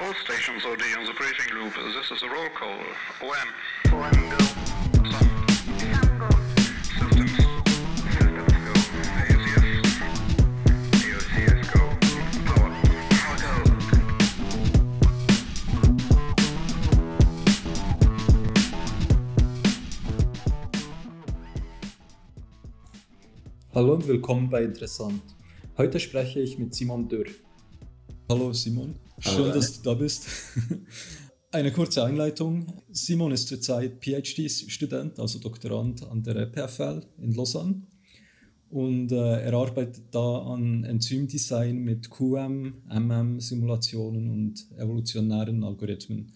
All stations OD on the briefing loop. This is a roll call. OM. OM go. Some. Systems. Systems go. AOCS. AOCS go. Power. Power go. Hallo und willkommen bei Interessant. Heute spreche ich mit Simon Dürr. Hallo Simon, schön, Daniel. dass du da bist. Eine kurze Einleitung. Simon ist zurzeit PhD-Student, also Doktorand an der PFL in Lausanne. Und äh, er arbeitet da an Enzymdesign mit QM, MM-Simulationen und evolutionären Algorithmen.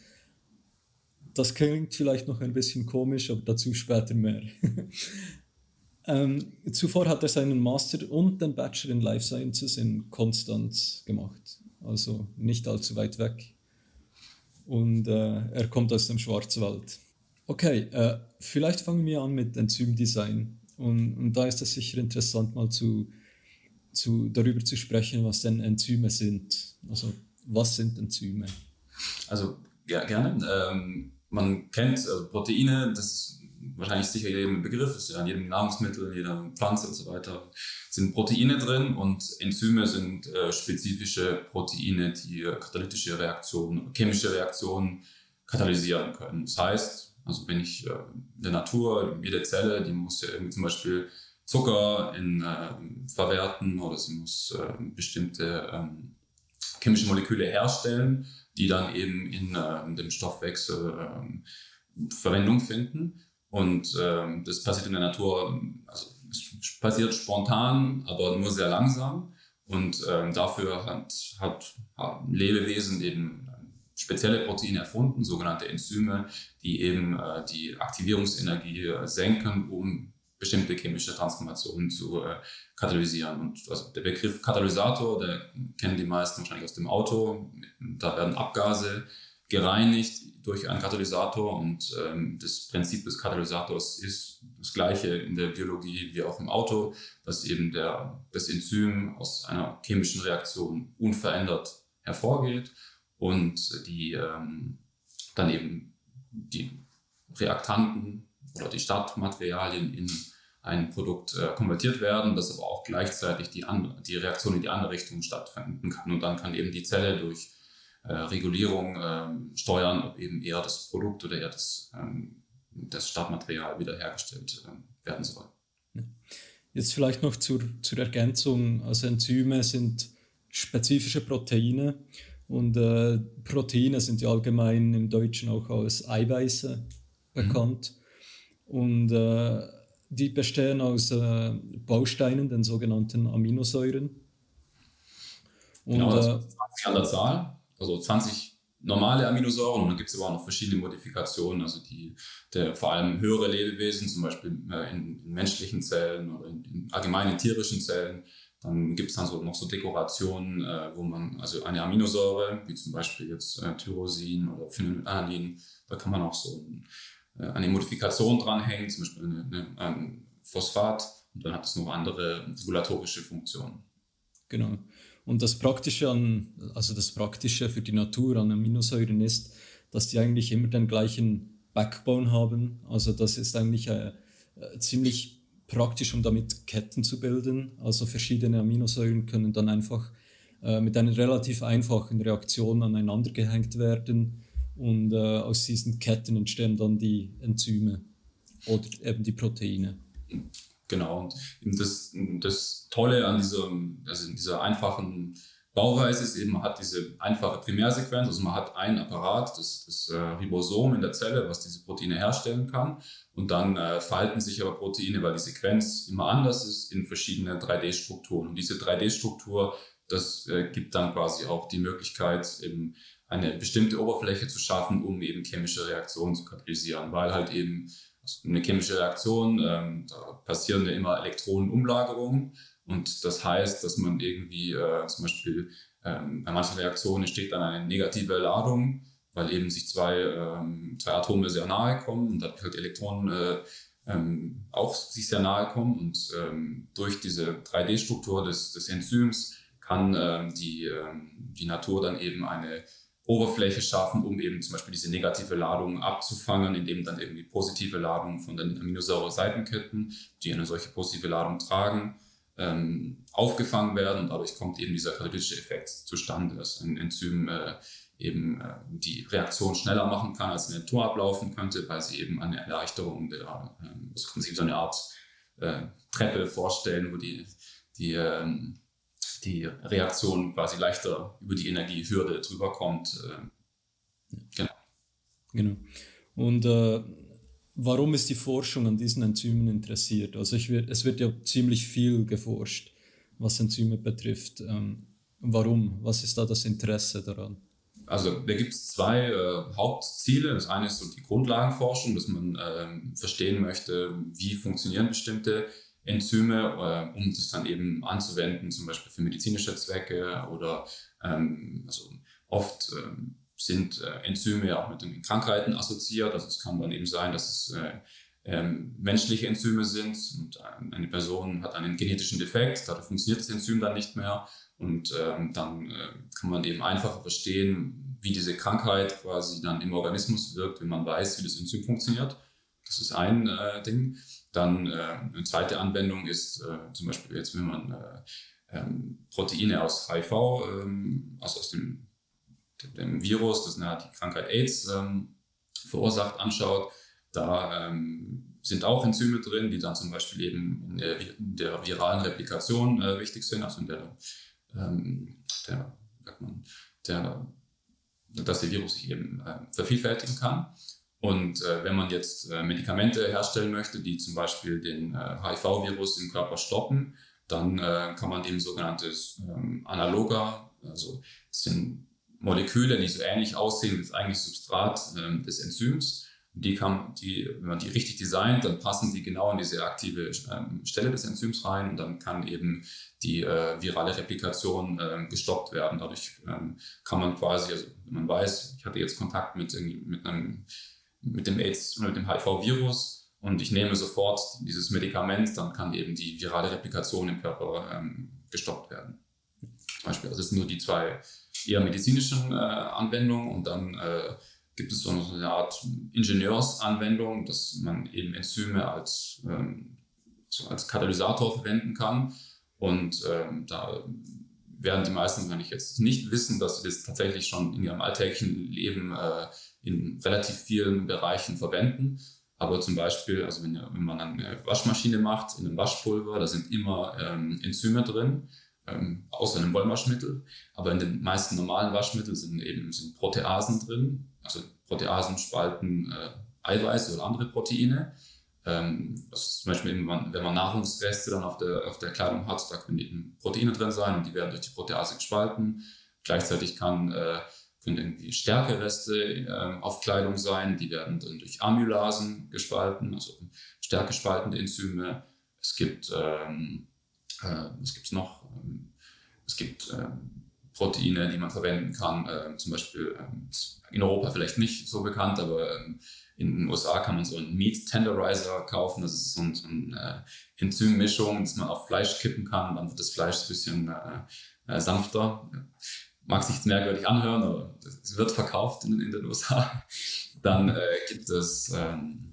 Das klingt vielleicht noch ein bisschen komisch, aber dazu später mehr. Ähm, zuvor hat er seinen Master und den Bachelor in Life Sciences in Konstanz gemacht, also nicht allzu weit weg. Und äh, er kommt aus dem Schwarzwald. Okay, äh, vielleicht fangen wir an mit Enzymdesign. Und, und da ist es sicher interessant, mal zu, zu, darüber zu sprechen, was denn Enzyme sind. Also, was sind Enzyme? Also ja, gerne. Ähm, man kennt also Proteine, das ist wahrscheinlich sicher jedem Begriff, ist ja in jedem Nahrungsmittel, jeder Pflanze und so weiter, sind Proteine drin und Enzyme sind äh, spezifische Proteine, die äh, katalytische Reaktionen, chemische Reaktionen katalysieren können. Das heißt, also wenn ich äh, in der Natur, jede Zelle, die muss ja irgendwie zum Beispiel Zucker in, äh, verwerten oder sie muss äh, bestimmte ähm, chemische Moleküle herstellen, die dann eben in äh, dem Stoffwechsel ähm, Verwendung finden. Und ähm, das passiert in der Natur, also passiert spontan, aber nur sehr langsam. Und ähm, dafür hat, hat, haben Lebewesen eben spezielle Proteine erfunden, sogenannte Enzyme, die eben äh, die Aktivierungsenergie äh, senken, um bestimmte chemische Transformationen zu äh, katalysieren. Und also der Begriff Katalysator, der kennen die meisten wahrscheinlich aus dem Auto. Da werden Abgase gereinigt durch einen Katalysator und ähm, das Prinzip des Katalysators ist das gleiche in der Biologie wie auch im Auto, dass eben der, das Enzym aus einer chemischen Reaktion unverändert hervorgeht und die ähm, dann eben die Reaktanten oder die Startmaterialien in ein Produkt äh, konvertiert werden, dass aber auch gleichzeitig die, andere, die Reaktion in die andere Richtung stattfinden kann. Und dann kann eben die Zelle durch äh, Regulierung ähm, steuern, ob eben eher das Produkt oder eher das, ähm, das Startmaterial wiederhergestellt ähm, werden soll. Jetzt vielleicht noch zur, zur Ergänzung. Also Enzyme sind spezifische Proteine und äh, Proteine sind ja allgemein im Deutschen auch als Eiweiße bekannt. Und äh, die bestehen aus äh, Bausteinen, den sogenannten Aminosäuren. Und, Genau, das äh, ist 20 an der Zahl, also 20 normale Aminosäuren und dann gibt es aber auch noch verschiedene Modifikationen, also die der vor allem höhere Lebewesen, zum Beispiel äh, in, in menschlichen Zellen oder in, in allgemeinen tierischen Zellen. Dann gibt es dann so, noch so Dekorationen, äh, wo man, also eine Aminosäure, wie zum Beispiel jetzt äh, Tyrosin oder Phenylalanin, da kann man auch so äh, eine Modifikation dranhängen, zum Beispiel eine, eine, ein Phosphat und dann hat es noch andere regulatorische Funktionen. Genau. Und das Praktische an, also das Praktische für die Natur an Aminosäuren ist, dass die eigentlich immer den gleichen Backbone haben. Also das ist eigentlich äh, äh, ziemlich praktisch, um damit Ketten zu bilden. Also verschiedene Aminosäuren können dann einfach äh, mit einer relativ einfachen Reaktion aneinander gehängt werden und äh, aus diesen Ketten entstehen dann die Enzyme oder eben die Proteine. Genau, und das, das Tolle an dieser, also in dieser einfachen Bauweise ist eben, man hat diese einfache Primärsequenz, also man hat ein Apparat, das, das äh, Ribosom in der Zelle, was diese Proteine herstellen kann. Und dann äh, falten sich aber Proteine, weil die Sequenz immer anders ist, in verschiedene 3D-Strukturen. Und diese 3D-Struktur, das äh, gibt dann quasi auch die Möglichkeit, eben eine bestimmte Oberfläche zu schaffen, um eben chemische Reaktionen zu katalysieren, weil halt eben eine chemische Reaktion, ähm, da passieren ja immer Elektronenumlagerungen. Und das heißt, dass man irgendwie äh, zum Beispiel ähm, bei manchen Reaktionen entsteht dann eine negative Ladung, weil eben sich zwei, ähm, zwei Atome sehr nahe kommen und dadurch halt Elektronen äh, ähm, auch sich sehr nahe kommen. Und ähm, durch diese 3D-Struktur des, des Enzyms kann ähm, die, ähm, die Natur dann eben eine Oberfläche schaffen, um eben zum Beispiel diese negative Ladung abzufangen, indem dann irgendwie positive Ladungen von den Aminosäure-Seitenketten, die eine solche positive Ladung tragen, ähm, aufgefangen werden und dadurch kommt eben dieser katalytische Effekt zustande, dass ein Enzym äh, eben äh, die Reaktion schneller machen kann, als eine Natur ablaufen könnte, weil sie eben eine Erleichterung der, äh, das kann sich so eine Art äh, Treppe vorstellen, wo die, die, ähm, die Reaktion quasi leichter über die Energiehürde drüber kommt. Äh, genau. Genau. Und äh, warum ist die Forschung an diesen Enzymen interessiert? Also wird, es wird ja ziemlich viel geforscht, was Enzyme betrifft. Ähm, warum? Was ist da das Interesse daran? Also da gibt es zwei äh, Hauptziele. Das eine ist so die Grundlagenforschung, dass man äh, verstehen möchte, wie funktionieren bestimmte Enzyme, äh, um das dann eben anzuwenden, zum Beispiel für medizinische Zwecke oder ähm, also oft ähm, sind äh, Enzyme ja auch mit den Krankheiten assoziiert. Also es kann dann eben sein, dass es äh, ähm, menschliche Enzyme sind und eine Person hat einen genetischen Defekt, dadurch funktioniert das Enzym dann nicht mehr und ähm, dann äh, kann man eben einfacher verstehen, wie diese Krankheit quasi dann im Organismus wirkt, wenn man weiß, wie das Enzym funktioniert. Das ist ein äh, Ding. Dann äh, eine zweite Anwendung ist äh, zum Beispiel jetzt, wenn man äh, ähm, Proteine aus HIV, ähm, also aus dem, dem Virus, das eine, die Krankheit AIDS ähm, verursacht, anschaut, da ähm, sind auch Enzyme drin, die dann zum Beispiel eben in der, in der viralen Replikation äh, wichtig sind, also in der ähm, der, man, der, dass der Virus sich eben äh, vervielfältigen kann. Und äh, wenn man jetzt äh, Medikamente herstellen möchte, die zum Beispiel den äh, HIV-Virus im Körper stoppen, dann äh, kann man eben sogenanntes ähm, Analoga, also sind Moleküle, die so ähnlich aussehen wie das eigentliche Substrat ähm, des Enzyms, die kann, die, wenn man die richtig designt, dann passen die genau in diese aktive ähm, Stelle des Enzyms rein und dann kann eben die äh, virale Replikation äh, gestoppt werden. Dadurch ähm, kann man quasi, also wenn man weiß, ich hatte jetzt Kontakt mit, mit, einem, mit dem AIDS oder mit dem HIV-Virus und ich nehme sofort dieses Medikament, dann kann eben die virale Replikation im Körper ähm, gestoppt werden. Zum Beispiel, also das sind nur die zwei eher medizinischen äh, Anwendungen und dann äh, gibt es so eine Art Ingenieursanwendung, dass man eben Enzyme als, ähm, so als Katalysator verwenden kann. Und ähm, da werden die meisten wahrscheinlich jetzt nicht wissen, dass sie das tatsächlich schon in ihrem alltäglichen Leben äh, in relativ vielen Bereichen verwenden. Aber zum Beispiel, also wenn, wenn man eine Waschmaschine macht, in einem Waschpulver, da sind immer ähm, Enzyme drin, ähm, außer einem Wollwaschmittel. Aber in den meisten normalen Waschmitteln sind eben sind Proteasen drin. Also Proteasen spalten äh, Eiweiße oder andere Proteine. Ähm, also zum Beispiel, wenn man, wenn man Nahrungsreste dann auf der, auf der Kleidung hat, da können eben Proteine drin sein und die werden durch die Protease gespalten. Gleichzeitig kann, äh, können irgendwie Stärkereste äh, auf Kleidung sein, die werden dann durch Amylasen gespalten, also stärkespaltende Enzyme. Es gibt ähm, äh, was gibt es noch? Ähm, es gibt ähm, Proteine, die man verwenden kann, äh, zum Beispiel ähm, in Europa vielleicht nicht so bekannt, aber ähm, in den USA kann man so einen Meat Tenderizer kaufen. Das ist so, ein, so eine äh, Enzymmischung, dass man auf Fleisch kippen kann dann wird das Fleisch ein bisschen äh, äh, sanfter. Mag sich jetzt merkwürdig anhören, aber es wird verkauft in, in den USA. Dann äh, gibt es ähm,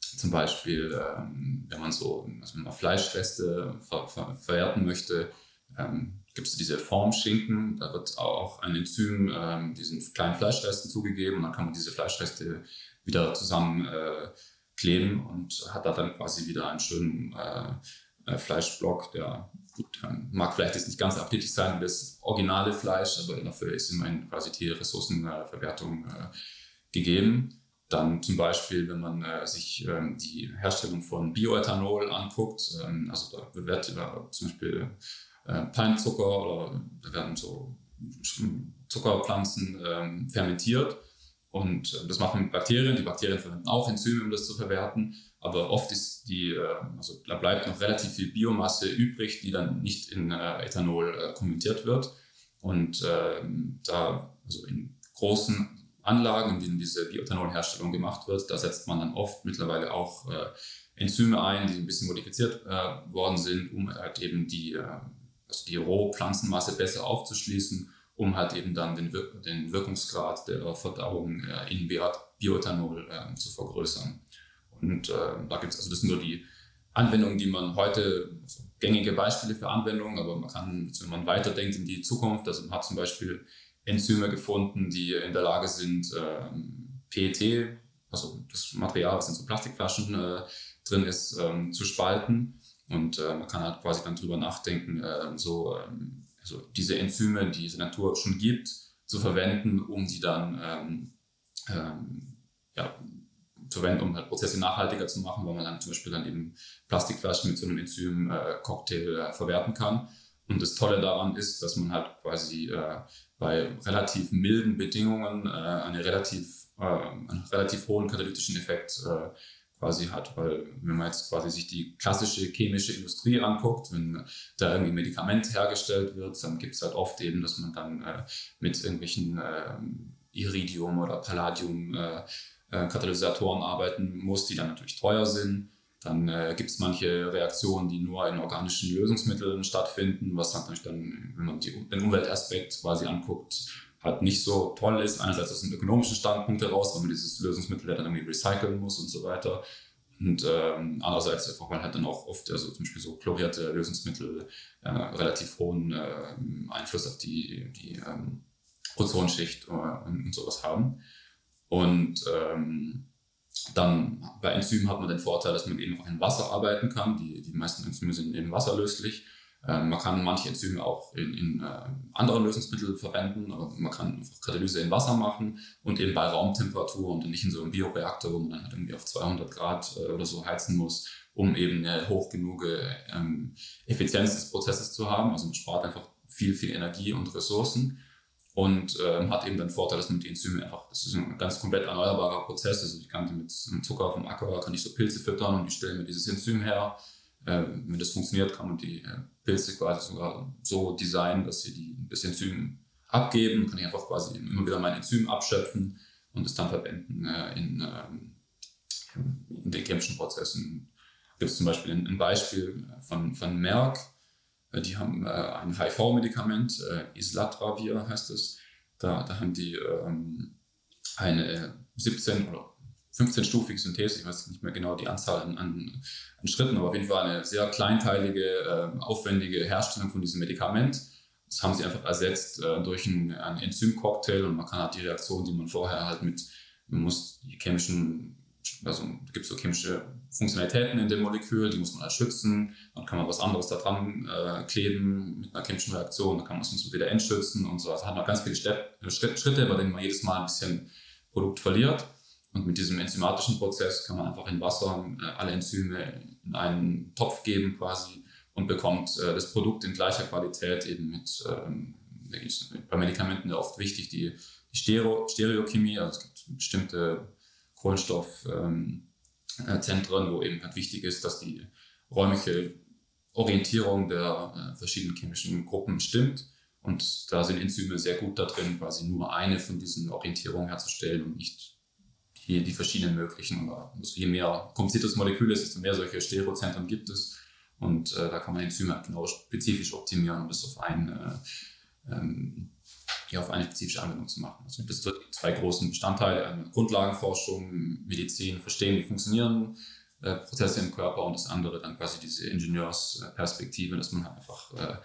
zum Beispiel, ähm, wenn man so also wenn man Fleischreste ver ver verwerten möchte, ähm, gibt es diese Formschinken. Da wird auch ein Enzym ähm, diesen kleinen Fleischresten zugegeben und dann kann man diese Fleischreste wieder zusammen äh, und hat da dann quasi wieder einen schönen äh, äh, Fleischblock, der gut, mag vielleicht jetzt nicht ganz appetitlich sein wie das originale Fleisch, aber dafür ist immerhin quasi die Ressourcenverwertung äh, gegeben. Dann zum Beispiel, wenn man äh, sich ähm, die Herstellung von Bioethanol anguckt, ähm, also da wird über zum Beispiel äh, Palmzucker oder da werden so Zuckerpflanzen ähm, fermentiert und äh, das machen Bakterien. Die Bakterien verwenden auch Enzyme, um das zu verwerten, aber oft ist die, äh, also da bleibt noch relativ viel Biomasse übrig, die dann nicht in äh, Ethanol äh, konvertiert wird und ähm, da also in großen Anlagen, in denen diese Bioethanolherstellung gemacht wird. Da setzt man dann oft mittlerweile auch äh, Enzyme ein, die ein bisschen modifiziert worden sind, um halt eben die, also die Rohpflanzenmasse besser aufzuschließen, um halt eben dann den, Wir den Wirkungsgrad der Verdauung in Bioethanol äh, zu vergrößern. Und äh, da gibt es, also das sind nur die Anwendungen, die man heute, also gängige Beispiele für Anwendungen, aber man kann, wenn man weiterdenkt in die Zukunft, also man hat zum Beispiel Enzyme gefunden, die in der Lage sind, ähm, PET, also das Material, was in so Plastikflaschen äh, drin ist, ähm, zu spalten. Und äh, man kann halt quasi dann drüber nachdenken, äh, so ähm, also diese Enzyme, die es in der Natur schon gibt, zu verwenden, um die dann ähm, ähm, ja, verwenden, um halt Prozesse nachhaltiger zu machen, weil man dann zum Beispiel dann eben Plastikflaschen mit so einem Enzym-Cocktail äh, verwerten kann. Und das Tolle daran ist, dass man halt quasi äh, bei relativ milden Bedingungen äh, eine relativ, äh, einen relativ hohen katalytischen Effekt äh, quasi hat, weil wenn man jetzt quasi sich die klassische chemische Industrie anguckt, wenn da irgendwie Medikament hergestellt wird, dann gibt es halt oft eben, dass man dann äh, mit irgendwelchen äh, Iridium oder Palladium äh, äh, Katalysatoren arbeiten muss, die dann natürlich teuer sind. Dann äh, gibt es manche Reaktionen, die nur in organischen Lösungsmitteln stattfinden, was natürlich dann, wenn man die, den Umweltaspekt quasi anguckt, halt nicht so toll ist. Einerseits aus einem ökonomischen Standpunkt heraus, weil man dieses Lösungsmittel dann irgendwie recyceln muss und so weiter. Und ähm, andererseits einfach, weil halt dann auch oft, also zum Beispiel so chlorierte Lösungsmittel äh, relativ hohen äh, Einfluss auf die, die ähm, Ozonschicht äh, und, und, sowas haben. Und ähm, dann bei Enzymen hat man den Vorteil, dass man eben auch in Wasser arbeiten kann. Die, die meisten Enzyme sind eben wasserlöslich. Ähm, man kann manche Enzyme auch in, in äh, anderen Lösungsmitteln verwenden, aber man kann einfach Katalyse in Wasser machen und eben bei Raumtemperatur und nicht in so einem Bioreaktor, wo man dann halt irgendwie auf 200 Grad äh, oder so heizen muss, um eben eine hoch genug ähm, Effizienz des Prozesses zu haben. Also man spart einfach viel, viel Energie und Ressourcen und ähm, hat eben den Vorteil, dass man die Enzyme einfach, das ist ein ganz komplett erneuerbarer Prozess. Also ich kann die mit Zucker vom Acker, kann ich so Pilze füttern und die stellen mir dieses Enzym her äh, wenn das funktioniert, kann man die äh, Pilze quasi sogar so designen, dass sie die, das Enzym abgeben. Kann ich einfach quasi immer wieder mein Enzym abschöpfen und es dann verwenden äh, in, ähm, in den chemischen Prozessen. Gibt es zum Beispiel ein, ein Beispiel von, von Merck. Äh, die haben äh, ein HIV-Medikament, äh, Islatravir heißt es. Da, da haben die ähm, eine 17 oder 15-stufige Synthese, ich weiß nicht mehr genau die Anzahl an, an, an Schritten, aber auf jeden Fall eine sehr kleinteilige, äh, aufwendige Herstellung von diesem Medikament. Das haben sie einfach ersetzt äh, durch einen, Enzymcocktail und man kann halt die Reaktion, die man vorher halt mit, man muss die chemischen, also gibt so chemische Funktionalitäten in dem Molekül, die muss man halt schützen, dann kann man was anderes da dran äh, kleben mit einer chemischen Reaktion, dann kann man es wieder entschützen und so. Also hat man ganz viele Schritte, bei denen man jedes Mal ein bisschen Produkt verliert. Und mit diesem enzymatischen Prozess kann man einfach in Wasser äh, alle Enzyme in einen Topf geben quasi und bekommt äh, das Produkt in gleicher Qualität eben mit, ähm, bei Medikamenten oft wichtig, die, die Stereo, Stereochemie, also es gibt bestimmte Kohlenstoffzentren, ähm, wo eben halt wichtig ist, dass die räumliche Orientierung der äh, verschiedenen chemischen Gruppen stimmt. Und da sind Enzyme sehr gut da drin, quasi nur eine von diesen Orientierungen herzustellen und nicht die, die verschiedenen möglichen. Also je mehr kompliziertes Molekül ist, desto mehr solche Stereozentren gibt es. Und äh, da kann man Enzyme halt genau spezifisch optimieren, um das auf, ein, äh, ähm, ja, auf eine spezifische Anwendung zu machen. Also das sind zwei großen Bestandteile, Grundlagenforschung, Medizin, verstehen, wie funktionieren äh, Prozesse im Körper und das andere dann quasi diese Ingenieursperspektive, dass man halt einfach äh,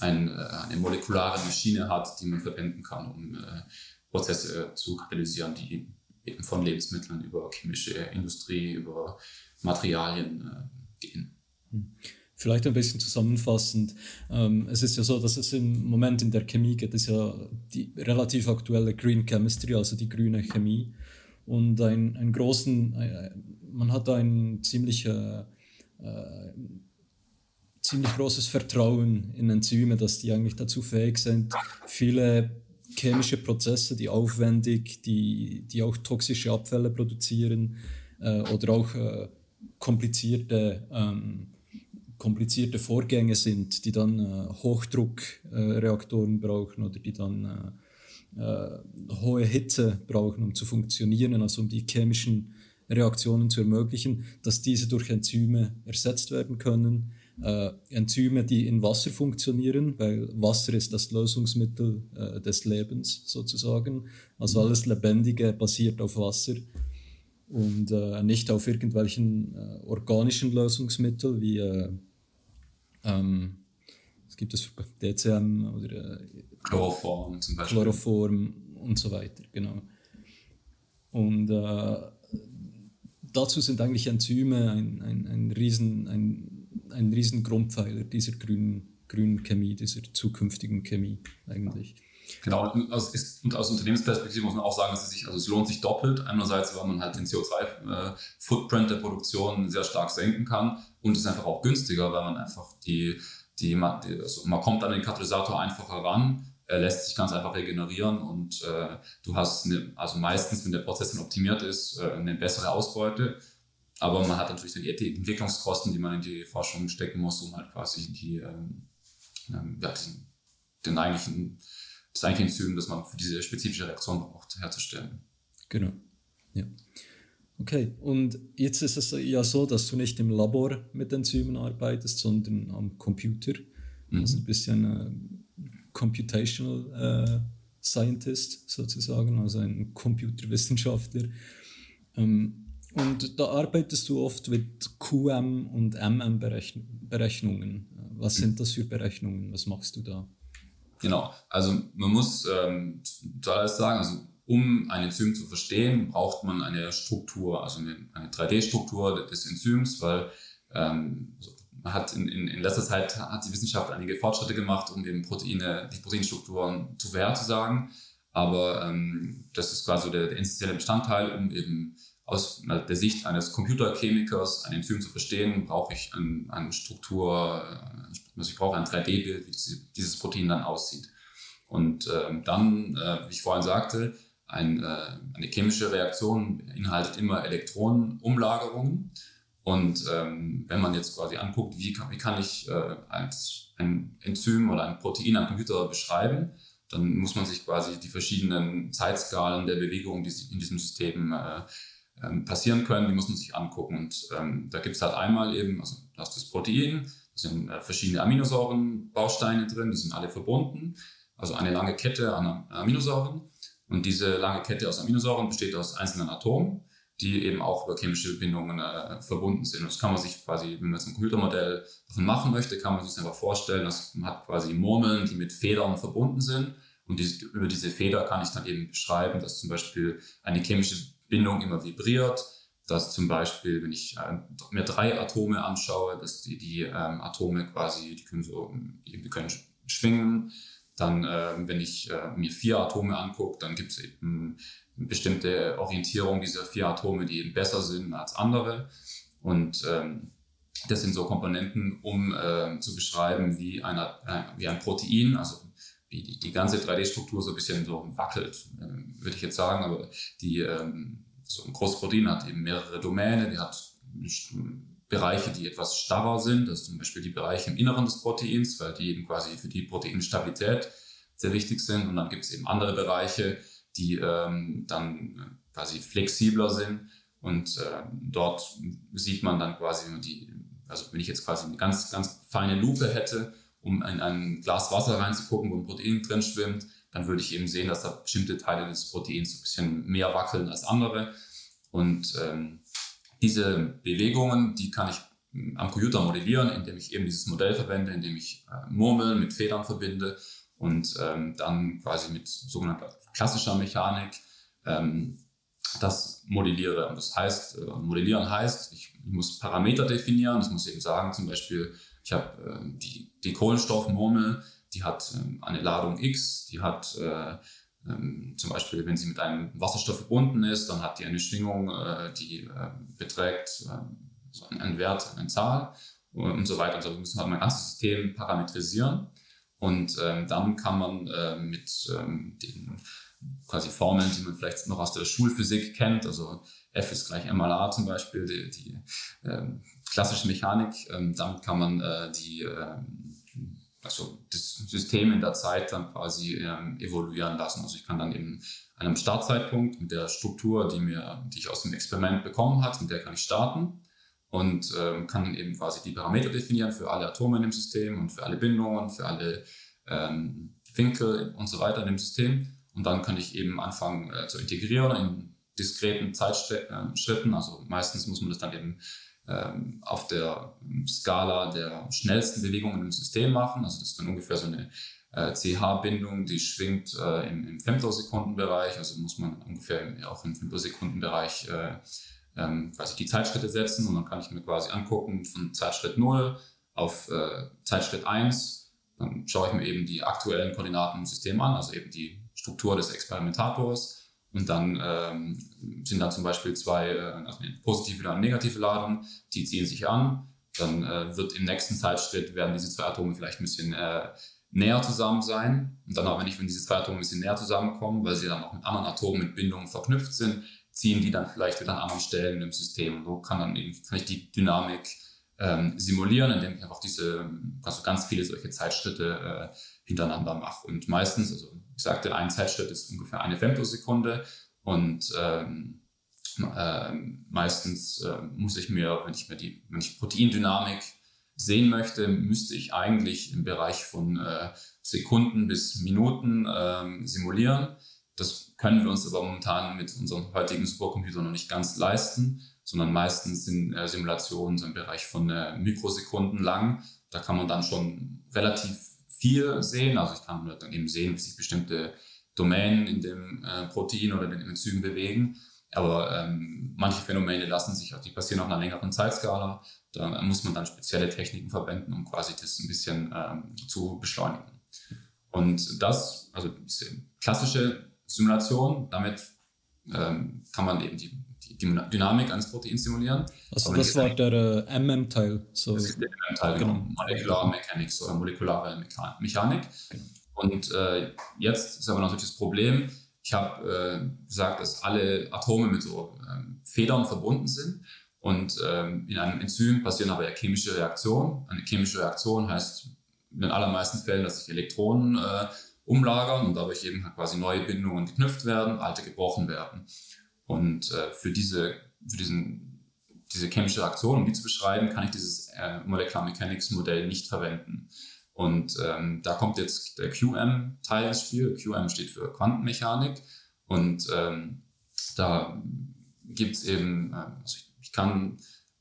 ein, äh, eine molekulare Maschine hat, die man verwenden kann, um äh, Prozesse zu katalysieren, die eben von Lebensmitteln über chemische Industrie, über Materialien äh, gehen. Vielleicht ein bisschen zusammenfassend. Ähm, es ist ja so, dass es im Moment in der Chemie geht, es ja die relativ aktuelle Green Chemistry, also die grüne Chemie. Und ein, einen großen, äh, man hat ein ziemlich, äh, ziemlich großes Vertrauen in Enzyme, dass die eigentlich dazu fähig sind, viele chemische Prozesse, die aufwendig, die, die auch toxische Abfälle produzieren äh, oder auch äh, komplizierte, ähm, komplizierte Vorgänge sind, die dann äh, Hochdruckreaktoren brauchen oder die dann äh, äh, hohe Hitze brauchen, um zu funktionieren, also um die chemischen Reaktionen zu ermöglichen, dass diese durch Enzyme ersetzt werden können äh, Enzyme, die in Wasser funktionieren, weil Wasser ist das Lösungsmittel äh, des Lebens sozusagen. Also alles Lebendige basiert auf Wasser und äh, nicht auf irgendwelchen äh, organischen Lösungsmitteln wie ähm, es gibt es für DCM oder äh, Chloroform zum Beispiel. Chloroform und so weiter, genau. Und äh, dazu sind eigentlich Enzyme ein, ein, ein, riesen, ein, ein riesen Grundpfeiler dieser grünen, grünen Chemie, dieser zukünftigen Chemie eigentlich. Genau, und aus, ist, und aus Unternehmensperspektive muss man auch sagen, dass es sich, also es lohnt sich doppelt. Einerseits, weil man halt den CO2-Footprint äh, der Produktion sehr stark senken kann und es ist einfach auch günstiger, weil man einfach die, die, also man kommt an den Katalysator einfacher ran, er lässt sich ganz einfach regenerieren und äh, du hast, eine, also meistens, wenn der Prozess dann optimiert ist, äh, eine bessere Ausbeute. Aber man hat natürlich dann die Entwicklungskosten, die man in die Forschung stecken muss, um halt quasi die, ähm, ähm ja, den, den eigentlichen das eigentliche Enzym, das man für diese spezifische Reaktion braucht, herzustellen. Genau. Ja. Okay, und jetzt ist es ja so, dass du nicht im Labor mit Enzymen arbeitest, sondern am Computer. Mhm. Also ein bisschen äh, Computational äh, Scientist sozusagen, also ein Computerwissenschaftler. Ähm, und da arbeitest du oft mit QM und MM Berechnungen. Was sind das für Berechnungen? Was machst du da? Genau, also man muss ähm, zuallererst sagen, also um ein Enzym zu verstehen, braucht man eine Struktur, also eine, eine 3D-Struktur des Enzyms, weil ähm, man hat in, in, in, letzter Zeit hat die Wissenschaft einige Fortschritte gemacht, um eben Proteine, die Proteinstrukturen zu vorherzusagen. Aber ähm, das ist quasi der, der essentielle Bestandteil, um eben aus der Sicht eines Computerchemikers ein Enzym zu verstehen, brauche ich eine, eine Struktur, also ich brauche ein 3D-Bild, wie diese, dieses Protein dann aussieht. Und ähm, dann, äh, wie ich vorhin sagte, ein, äh, eine chemische Reaktion beinhaltet immer Elektronenumlagerungen. Und ähm, wenn man jetzt quasi anguckt, wie kann, wie kann ich äh, als ein Enzym oder ein Protein am Computer beschreiben, dann muss man sich quasi die verschiedenen Zeitskalen der Bewegung, die in diesem System äh, ähm, passieren können, die muss man sich angucken. Und ähm, da gibt es halt einmal eben, also da ist das Protein, da sind äh, verschiedene Aminosäurenbausteine drin, die sind alle verbunden, also eine lange Kette an Aminosäuren. Und diese lange Kette aus Aminosäuren besteht aus einzelnen Atomen, die eben auch über chemische Bindungen äh, verbunden sind. Und das kann man sich quasi, wenn man jetzt ein Computermodell davon machen möchte, kann man sich einfach vorstellen, dass man hat quasi Murmeln, die mit Federn verbunden sind. Und diese, über diese Feder kann ich dann eben beschreiben, dass zum Beispiel eine chemische Bindung immer vibriert, dass zum Beispiel, wenn ich äh, mir drei Atome anschaue, dass die, die ähm, Atome quasi, die können so, die können schwingen. Dann, äh, wenn ich äh, mir vier Atome angucke, dann gibt es eben eine bestimmte Orientierung dieser vier Atome, die eben besser sind als andere. Und ähm, das sind so Komponenten, um äh, zu beschreiben, wie, eine, äh, wie ein Protein, also die, die ganze 3D-Struktur so ein bisschen so wackelt, äh, würde ich jetzt sagen. Aber die, ähm, so ein Großprotein hat eben mehrere Domänen, die hat Bereiche, die etwas starrer sind, das ist zum Beispiel die Bereiche im Inneren des Proteins, weil die eben quasi für die Proteinstabilität sehr wichtig sind. Und dann gibt es eben andere Bereiche, die ähm, dann quasi flexibler sind. Und äh, dort sieht man dann quasi die, also wenn ich jetzt quasi eine ganz, ganz feine Lupe hätte, um in ein Glas Wasser reinzugucken, wo ein Protein drin schwimmt, dann würde ich eben sehen, dass da bestimmte Teile des Proteins ein bisschen mehr wackeln als andere. Und ähm, diese Bewegungen, die kann ich am Computer modellieren, indem ich eben dieses Modell verwende, indem ich äh, Murmeln mit Federn verbinde und ähm, dann quasi mit sogenannter klassischer Mechanik ähm, das modelliere. Und das heißt, äh, modellieren heißt, ich, ich, muss Parameter definieren. Ich muss eben sagen, zum Beispiel, ich habe äh, die, die Kohlenstoffmurmel, die hat ähm, eine Ladung X, die hat äh, ähm, zum Beispiel, wenn sie mit einem Wasserstoff verbunden ist, dann hat die eine Schwingung, äh, die äh, beträgt äh, so einen Wert, eine Zahl und so weiter. Also wir müssen halt mein ganzes System parametrisieren und ähm, dann kann man äh, mit ähm, den quasi Formeln, die man vielleicht noch aus der Schulphysik kennt, also F ist gleich MLA zum Beispiel, die, die ähm, klassische Mechanik, ähm, damit kann man äh, die ähm, also das System in der Zeit dann quasi ähm, evoluieren lassen. Also ich kann dann eben an einem Startzeitpunkt mit der Struktur, die mir, die ich aus dem Experiment bekommen hat, mit der kann ich starten. und ähm, kann dann eben quasi die Parameter definieren für alle Atome in dem System und für alle Bindungen, für alle ähm, Winkel und so weiter in dem System. Und dann kann ich eben anfangen äh, zu integrieren in diskreten Zeitschritten. Also meistens muss man das dann eben auf der Skala der schnellsten Bewegungen im System machen. Also das ist dann ungefähr so eine äh, CH-Bindung, die schwingt äh, im, im Femtosekundenbereich. Also muss man ungefähr auch im Femtosekundenbereich äh, ähm, quasi die Zeitschritte setzen und dann kann ich mir quasi angucken von Zeitschritt 0 auf äh, Zeitschritt 1. Dann schaue ich mir eben die aktuellen Koordinaten im System an, also eben die Struktur des Experimentators. Und dann ähm, sind da zum Beispiel zwei, äh, also eine positive und negative Ladung, die ziehen sich an. Dann äh, wird im nächsten Zeitschritt werden diese zwei Atome vielleicht ein bisschen äh, näher zusammen sein. Und dann auch, wenn ich, wenn diese zwei Atome ein bisschen näher zusammenkommen, weil sie dann auch mit anderen Atomen mit Bindungen verknüpft sind, ziehen die dann vielleicht wieder an anderen Stellen im System. Und so kann dann eben, kann ich die Dynamik ähm, simulieren, indem ich einfach diese, also ganz viele solche Zeitschritte äh, hintereinander mache. Und meistens, also ich sagte, ein Zeitschritt ist ungefähr eine Femtosekunde und ähm, äh, meistens äh, muss ich mir, wenn ich mir die, wenn ich Proteindynamik sehen möchte, müsste ich eigentlich im Bereich von äh, Sekunden bis Minuten ähm, simulieren. Das können wir uns aber momentan mit unserem heutigen Supercomputer noch nicht ganz leisten, sondern meistens sind äh, Simulationen so im Bereich von äh, Mikrosekunden lang. Da kann man dann schon relativ viel sehen. Also ich kann dann eben sehen, wie sich bestimmte Domänen in dem äh, Protein oder den Enzymen bewegen. Aber ähm, manche Phänomene lassen sich, die passieren auf einer längeren Zeitskala. Da muss man dann spezielle Techniken verwenden, um quasi das ein bisschen ähm, zu beschleunigen. Und das, also diese klassische Simulation. Damit ähm, kann man eben die, die, Dynamik eines Proteins simulieren. Also das war der äh, MM-Teil. So. Das ist der MM-Teil, genau. genau. Molecular Mechanics oder molekulare Mechanik. Und äh, jetzt ist aber natürlich das Problem, ich habe äh, gesagt, dass alle Atome mit so ähm, Federn verbunden sind. Und ähm, in einem Enzym passieren aber ja chemische Reaktionen. Eine chemische Reaktion heißt in den allermeisten Fällen, dass sich Elektronen äh, umlagern und dadurch eben quasi neue Bindungen geknüpft werden, alte gebrochen werden. Und äh, für, diese, für diesen, diese chemische Reaktion, um die zu beschreiben, kann ich dieses äh, Molecular Mechanics Modell nicht verwenden. Und ähm, da kommt jetzt der QM-Teil ins Spiel. QM steht für Quantenmechanik. Und ähm, da gibt es eben, äh, also ich, ich kann,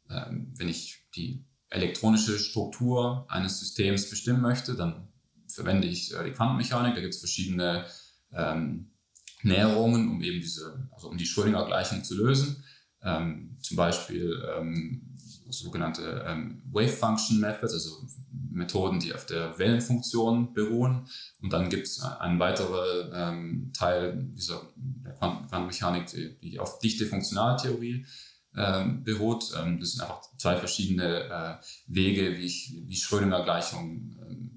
äh, wenn ich die elektronische Struktur eines Systems bestimmen möchte, dann verwende ich äh, die Quantenmechanik. Da gibt es verschiedene ähm, Näherungen, um eben diese, also um die Schrödinger-Gleichung zu lösen. Ähm, zum Beispiel ähm, sogenannte ähm, Wave Function Methods, also Methoden, die auf der Wellenfunktion beruhen. Und dann gibt es einen weiteren ähm, Teil dieser Quantenmechanik, die, die auf dichte Funktionaltheorie ähm, beruht. Ähm, das sind einfach zwei verschiedene äh, Wege, wie ich die Schrödinger-Gleichung also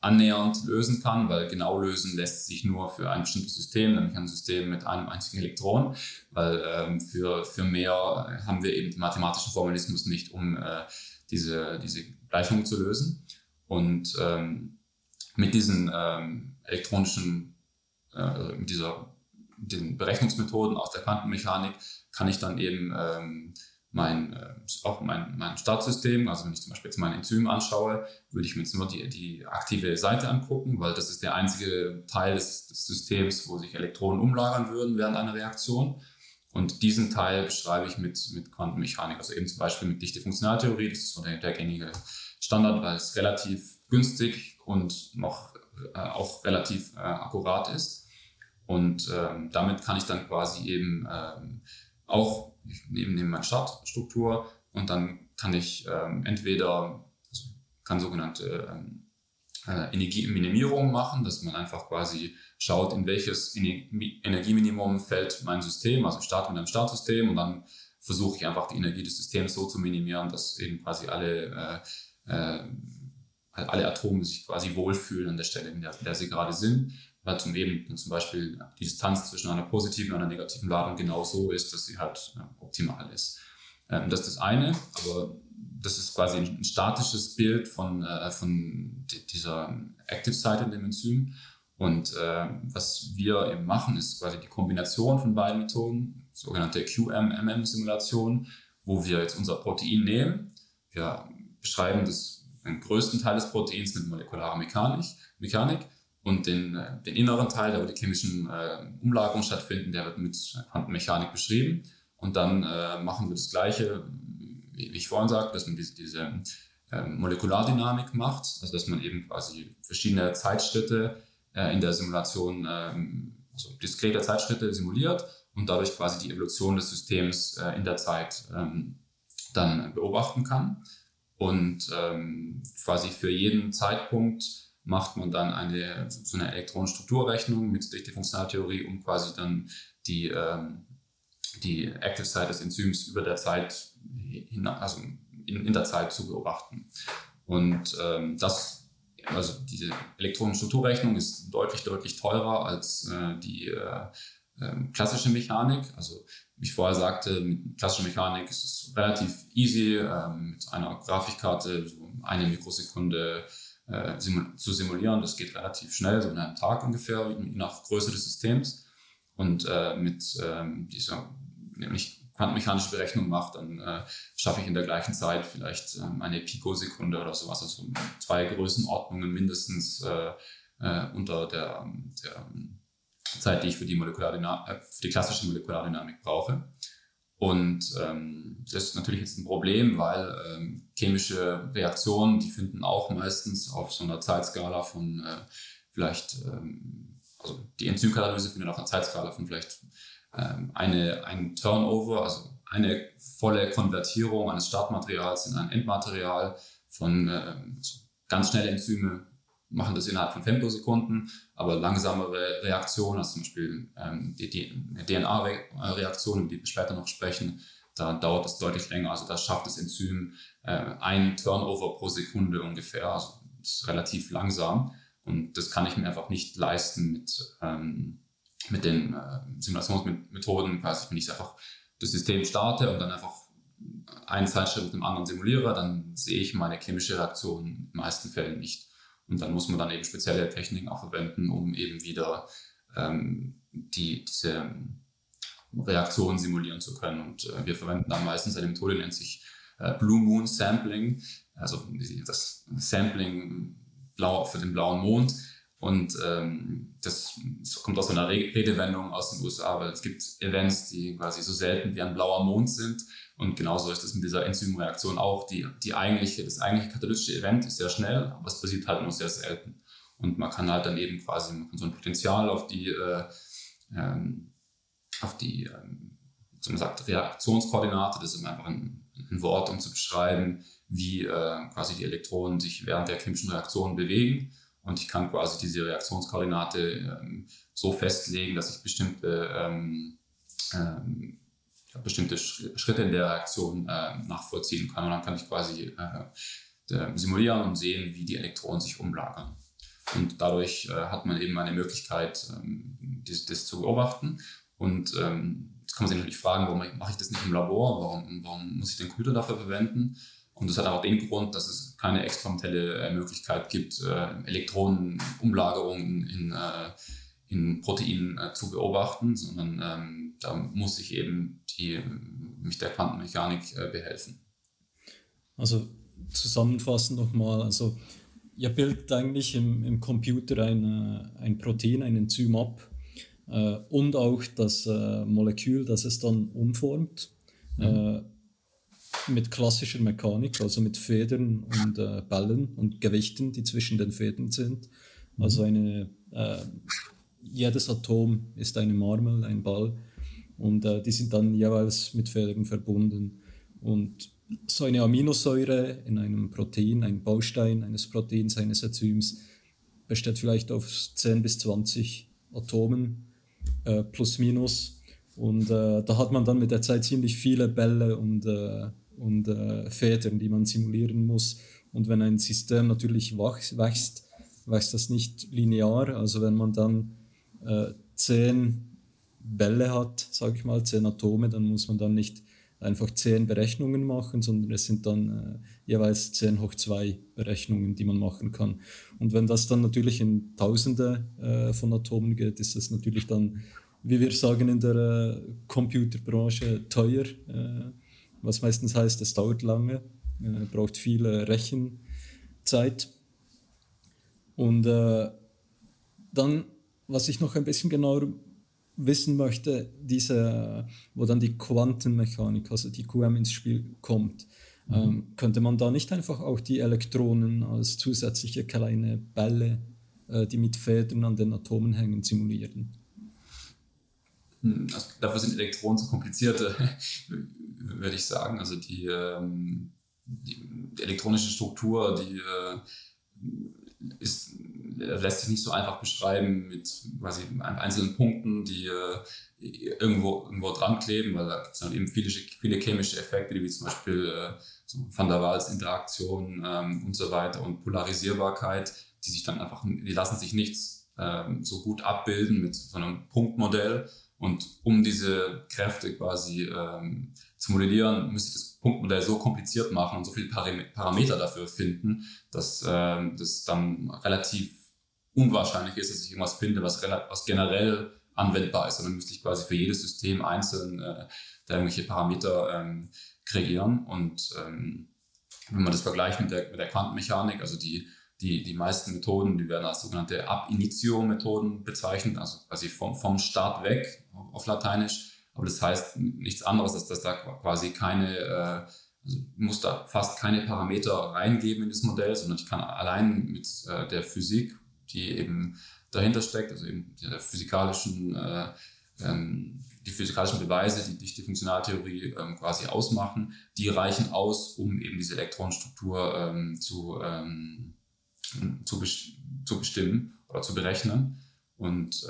annähernd lösen kann, weil genau lösen lässt sich nur für ein bestimmtes System, nämlich ein System mit einem einzigen Elektron, weil ähm, für, für mehr haben wir eben den mathematischen Formalismus nicht, um äh, diese, diese Gleichung zu lösen. Und ähm, mit diesen ähm, elektronischen, äh, mit dieser, den Berechnungsmethoden aus der Quantenmechanik kann ich dann eben ähm, mein, äh, auch mein, mein Startsystem, also wenn ich zum Beispiel jetzt mein Enzym anschaue, würde ich mir jetzt nur die, die aktive Seite angucken, weil das ist der einzige Teil des, des Systems, wo sich Elektronen umlagern würden während einer Reaktion. Und diesen Teil beschreibe ich mit, mit Quantenmechanik, also eben zum Beispiel mit dichte Funktionaltheorie. Das ist so der, der gängige Standard, weil es relativ günstig und noch äh, auch relativ äh, akkurat ist. Und ähm, damit kann ich dann quasi eben ähm, auch ich nehme, Startstruktur und dann kann ich ähm, entweder, also kann sogenannte ähm, äh, Energieminimierung machen, dass man einfach quasi schaut, in welches Energieminimum fällt mein System. Also ich starte mit einem Startsystem und dann versuche ich einfach die Energie des Systems so zu minimieren, dass eben quasi alle, äh, äh, alle Atome sich quasi wohlfühlen an der Stelle, in der, in der sie gerade sind weil zum eben zum Beispiel die Distanz zwischen einer positiven und einer negativen Ladung genau so ist, dass sie halt optimal ist. Ähm, das ist das eine, aber das ist quasi ein statisches Bild von, äh, von dieser Active Site in dem Enzym. Und äh, was wir eben machen, ist quasi die Kombination von beiden Methoden, sogenannte QM-MM-Simulation, wo wir jetzt unser Protein nehmen. Wir beschreiben das, den größten Teil des Proteins mit molekularer Mechanik, Mechanik und den, äh, den inneren Teil, da wo die chemischen äh, Umlagerungen stattfinden, der wird mit Quantenmechanik beschrieben. Und dann äh, machen wir das Gleiche, wie, wie ich vorhin sagte, dass man diese, diese äh, Molekulardynamik macht, also dass man eben quasi verschiedene Zeitschritte äh, in der Simulation, ähm, also diskrete Zeitschritte simuliert und dadurch quasi die Evolution des Systems äh, in der Zeit ähm, dann beobachten kann. Und ähm, quasi für jeden Zeitpunkt macht man dann eine, so eine Elektronenstrukturrechnung mit durch die Funktionaltheorie, um quasi dann die, ähm, die Active Site des Enzyms über der Zeit, hin, also in, in der Zeit zu beobachten. Und ähm, das, also diese Elektronenstrukturrechnung ist deutlich, deutlich teurer als äh, die äh, äh, klassische Mechanik. Also wie ich vorher sagte, mit klassischer Mechanik ist es relativ easy, äh, mit einer Grafikkarte so eine Mikrosekunde äh, zu simulieren. Das geht relativ schnell, so in einem Tag ungefähr, je nach Größe des Systems. Und äh, mit ähm, dieser, nämlich quantenmechanische Berechnung mache, dann äh, schaffe ich in der gleichen Zeit vielleicht ähm, eine Pikosekunde oder sowas, also zwei Größenordnungen mindestens äh, äh, unter der, der, Zeit, die ich für die, Molekulardynamik, äh, für die klassische Molekulardynamik brauche. Und ähm, das ist natürlich jetzt ein Problem, weil ähm, chemische Reaktionen, die finden auch meistens auf so einer Zeitskala von äh, vielleicht, ähm, also die Enzymkatalyse findet auf einer Zeitskala von vielleicht ähm, eine, ein Turnover, also eine volle Konvertierung eines Startmaterials in ein Endmaterial von ähm, ganz schnelle Enzyme machen das innerhalb von Femtosekunden, aber langsamere Reaktionen, also zum Beispiel ähm, die, die DNA-Reaktion, über die wir später noch sprechen, da dauert es deutlich länger. Also da schafft das Enzym äh, ein Turnover pro Sekunde ungefähr. Also ist relativ langsam und das kann ich mir einfach nicht leisten mit, ähm, mit den äh, Simulationsmethoden, quasi wenn ich einfach das System starte und dann einfach einen Zeitschritt mit dem anderen simuliere, dann sehe ich meine chemische Reaktion in den meisten Fällen nicht. Und dann muss man dann eben spezielle Techniken auch verwenden, um eben wieder ähm, die, diese Reaktion simulieren zu können. Und äh, wir verwenden dann meistens eine Methode, nennt sich äh, Blue Moon Sampling, also das Sampling blau für den blauen Mond. Und ähm, das, das, kommt aus einer Redewendung aus den USA, weil es gibt Events, die quasi so selten wie ein blauer Mond sind. Und genauso ist es mit dieser Enzymreaktion auch. Die, die eigentliche, das eigentliche katalytische Event ist sehr schnell, aber es passiert halt nur sehr selten. Und man kann halt dann eben quasi man kann so ein Potenzial auf die, äh, ähm, auf die, ähm, so man sagt, Reaktionskoordinate, das ist einfach ein, ein Wort, um zu beschreiben, wie äh, quasi die Elektronen sich während der chemischen Reaktion bewegen. Und ich kann quasi diese Reaktionskoordinate ähm, so festlegen, dass ich bestimmte, ähm, ähm, bestimmte Schritte in der Reaktion äh, nachvollziehen kann. Und dann kann ich quasi äh, simulieren und sehen, wie die Elektronen sich umlagern. Und dadurch äh, hat man eben eine Möglichkeit, ähm, das, das, zu beobachten. Und ähm, jetzt kann man sich natürlich fragen, warum mache ich das nicht im Labor? Warum, warum muss ich den Computer dafür verwenden? Und das hat auch den Grund, dass es keine experimentelle äh, Möglichkeit gibt, äh, Elektronenumlagerungen in, äh, in Proteinen zu beobachten, sondern ähm, da muss ich eben die, mich der Quantenmechanik behelfen. Also zusammenfassend nochmal, also ihr bildet eigentlich im, im Computer ein, ein Protein, ein Enzym ab äh, und auch das äh, Molekül, das es dann umformt. Mhm. Mit klassischer Mechanik, also mit Federn und äh, Ballen und Gewichten, die zwischen den Fäden sind. Mhm. Also eine, äh, jedes Atom ist eine Marmel, ein Ball und äh, die sind dann jeweils mit Federn verbunden. Und so eine Aminosäure in einem Protein, ein Baustein eines Proteins, eines Enzyms, besteht vielleicht aus 10 bis 20 Atomen äh, plus minus. Und äh, da hat man dann mit der Zeit ziemlich viele Bälle und äh, und äh, Federn, die man simulieren muss. Und wenn ein System natürlich wächst, wächst das nicht linear. Also wenn man dann äh, zehn Bälle hat, sage ich mal, zehn Atome, dann muss man dann nicht einfach zehn Berechnungen machen, sondern es sind dann äh, jeweils zehn hoch zwei Berechnungen, die man machen kann. Und wenn das dann natürlich in Tausende äh, von Atomen geht, ist das natürlich dann, wie wir sagen in der äh, Computerbranche, teuer. Äh, was meistens heißt, es dauert lange, äh, braucht viel Rechenzeit. Und äh, dann, was ich noch ein bisschen genauer wissen möchte, diese, wo dann die Quantenmechanik, also die QM ins Spiel kommt, mhm. ähm, könnte man da nicht einfach auch die Elektronen als zusätzliche kleine Bälle, äh, die mit Federn an den Atomen hängen, simulieren? Hm, also dafür sind Elektronen zu kompliziert, würde ich sagen. Also die, ähm, die, elektronische Struktur, die äh, ist lässt sich nicht so einfach beschreiben mit quasi einzelnen Punkten, die äh, irgendwo, irgendwo dran kleben, weil da gibt es dann eben viele, viele chemische Effekte, wie zum Beispiel äh, so Van der Waals-Interaktion ähm, und so weiter und Polarisierbarkeit, die sich dann einfach, die lassen sich nicht ähm, so gut abbilden mit so einem Punktmodell. Und um diese Kräfte quasi ähm, zu modellieren, müsste ich das Punktmodell so kompliziert machen und so viele Parameter dafür finden, dass ähm, das dann relativ unwahrscheinlich ist, dass ich irgendwas finde, was, was generell anwendbar ist. Sondern müsste ich quasi für jedes System einzeln äh, da irgendwelche Parameter ähm, kreieren. Und ähm, wenn man das vergleicht mit der, mit der Quantenmechanik, also die, die, die meisten Methoden, die werden als sogenannte Ab-Initio-Methoden bezeichnet, also quasi vom, vom Start weg auf Lateinisch. Aber das heißt nichts anderes, als dass da quasi keine, äh, also muss da fast keine Parameter reingeben in das Modell, sondern ich kann allein mit äh, der Physik die eben dahinter steckt, also eben der physikalischen, äh, ähm, die physikalischen Beweise, die dich die Funktionaltheorie ähm, quasi ausmachen, die reichen aus, um eben diese Elektronenstruktur ähm, zu, zu, bestimmen oder zu berechnen. Und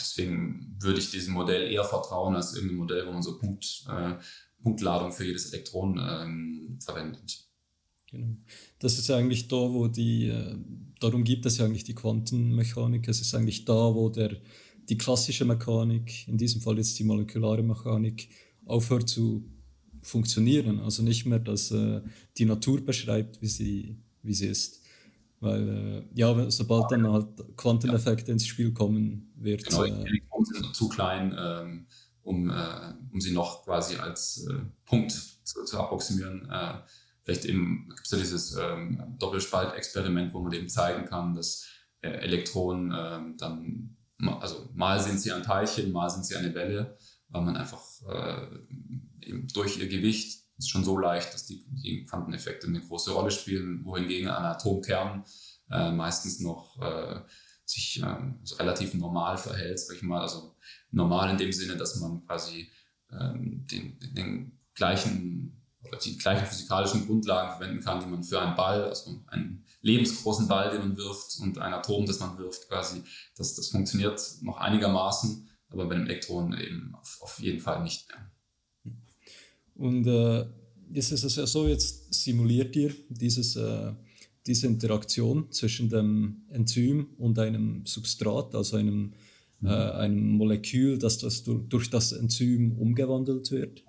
deswegen würde ich diesem Modell eher vertrauen als irgendein Modell, wo man so Punkt, äh, Punktladung für jedes Elektron ähm, verwendet. Genau. Das ist eigentlich da, wo die, äh, darum gibt es ja eigentlich die Quantenmechanik. Es ist eigentlich da, wo der, die klassische Mechanik, in diesem Fall jetzt die molekulare Mechanik, aufhört zu funktionieren. Also nicht mehr, dass äh, die Natur beschreibt, wie sie, wie sie ist. Weil, äh, ja, sobald dann halt Quanteneffekte ins Spiel kommen, wird. Genau, äh, die Elektronen sind zu klein, ähm, um, äh, um sie noch quasi als äh, Punkt zu, zu approximieren vielleicht eben gibt es ja dieses ähm, Doppelspaltexperiment, wo man eben zeigen kann, dass äh, Elektronen ähm, dann, also mal sind sie ein Teilchen, mal sind sie eine Welle, weil man einfach äh, eben durch ihr Gewicht ist schon so leicht, dass die, die Quanteneffekte eine große Rolle spielen, wohingegen ein Atomkern äh, meistens noch äh, sich äh, relativ normal verhält, sag ich mal. Also normal in dem Sinne, dass man quasi ähm, den, den gleichen oder die gleichen physikalischen Grundlagen verwenden kann, die man für einen Ball, also einen lebensgroßen Ball, den man wirft und ein Atom, das man wirft, quasi, das, das funktioniert noch einigermaßen, aber bei einem Elektron eben auf, auf jeden Fall nicht mehr. Und äh, jetzt ist es ja so, jetzt simuliert ihr dieses, äh, diese Interaktion zwischen dem Enzym und einem Substrat, also einem, mhm. äh, einem Molekül, das, das durch, durch das Enzym umgewandelt wird.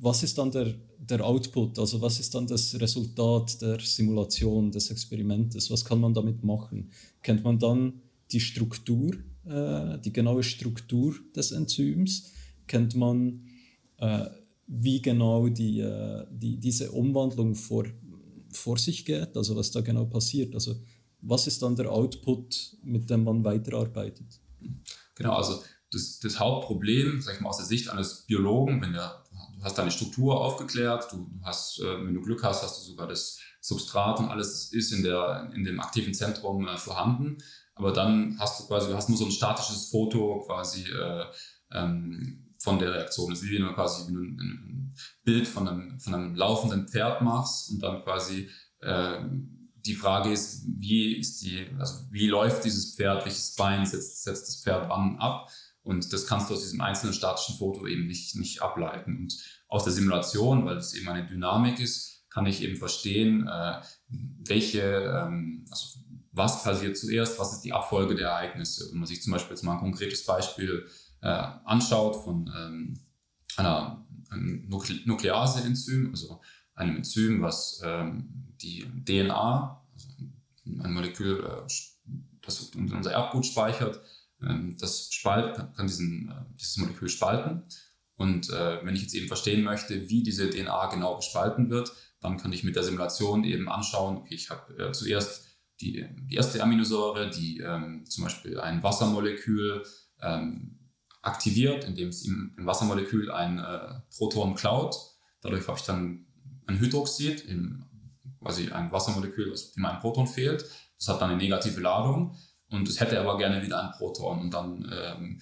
Was ist dann der der Output, also was ist dann das Resultat der Simulation des Experimentes? Was kann man damit machen? Kennt man dann die Struktur, äh, die genaue Struktur des Enzyms? Kennt man, äh, wie genau die, äh, die, diese Umwandlung vor, vor sich geht, also was da genau passiert? Also was ist dann der Output, mit dem man weiterarbeitet? Genau, also das, das Hauptproblem, sag ich mal aus der Sicht eines Biologen, wenn der du hast deine Struktur aufgeklärt, du hast, äh, wenn du Glück hast, hast du sogar das Substrat und alles ist in, der, in dem aktiven Zentrum äh, vorhanden. Aber dann hast du quasi, du hast nur so ein statisches Foto quasi äh, ähm, von der Reaktion. Ist wie wenn du quasi wie du ein, Bild von einem, von einem laufenden Pferd machst und dann quasi äh, die Frage ist, wie ist die, also wie läuft dieses Pferd, welches Bein setzt, setzt das Pferd wann ab? Und das kannst du aus diesem einzelnen statischen Foto eben nicht, nicht ableiten. Und aus der Simulation, weil es eben eine Dynamik ist, kann ich eben verstehen, äh, welche, ähm, also was passiert zuerst, was ist die Abfolge der Ereignisse. Wenn man sich zum Beispiel jetzt mal ein konkretes Beispiel äh, anschaut von ähm, einer, einem Nuklease-Enzym, also einem Enzym, was ähm, die DNA, also ein Molekül, äh, das unser Erbgut speichert, ähm, das Spalt kann diesen, äh, dieses Molekül spalten. Und äh, wenn ich jetzt eben verstehen möchte, wie diese DNA genau gespalten wird, dann kann ich mit der Simulation eben anschauen, okay, ich habe äh, zuerst die, die, erste Aminosäure, die ähm, zum Beispiel ein Wassermolekül ähm, aktiviert, indem es im, im Wassermolekül ein äh, Proton klaut. Dadurch habe ich dann ein Hydroxid, im, quasi ein Wassermolekül, dem ein Proton fehlt. Das hat dann eine negative Ladung und es hätte aber gerne wieder ein Proton. Und dann ähm,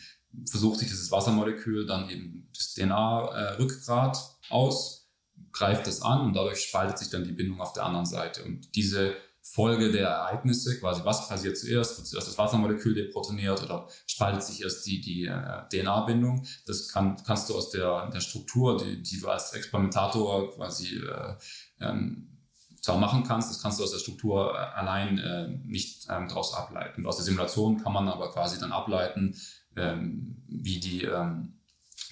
versucht sich dieses Wassermolekül dann eben das DNA-Rückgrat äh, aus, greift es an und dadurch spaltet sich dann die Bindung auf der anderen Seite. Und diese Folge der Ereignisse, quasi was passiert zuerst, wird zuerst das Wassermolekül deprotoniert oder spaltet sich erst die, die äh, DNA-Bindung. Das kann, kannst du aus der, der Struktur, die, die du als Experimentator quasi äh, ähm, zwar machen kannst, das kannst du aus der Struktur äh, allein äh, nicht ähm, daraus ableiten. Aus der Simulation kann man aber quasi dann ableiten, ähm, wie die, ähm,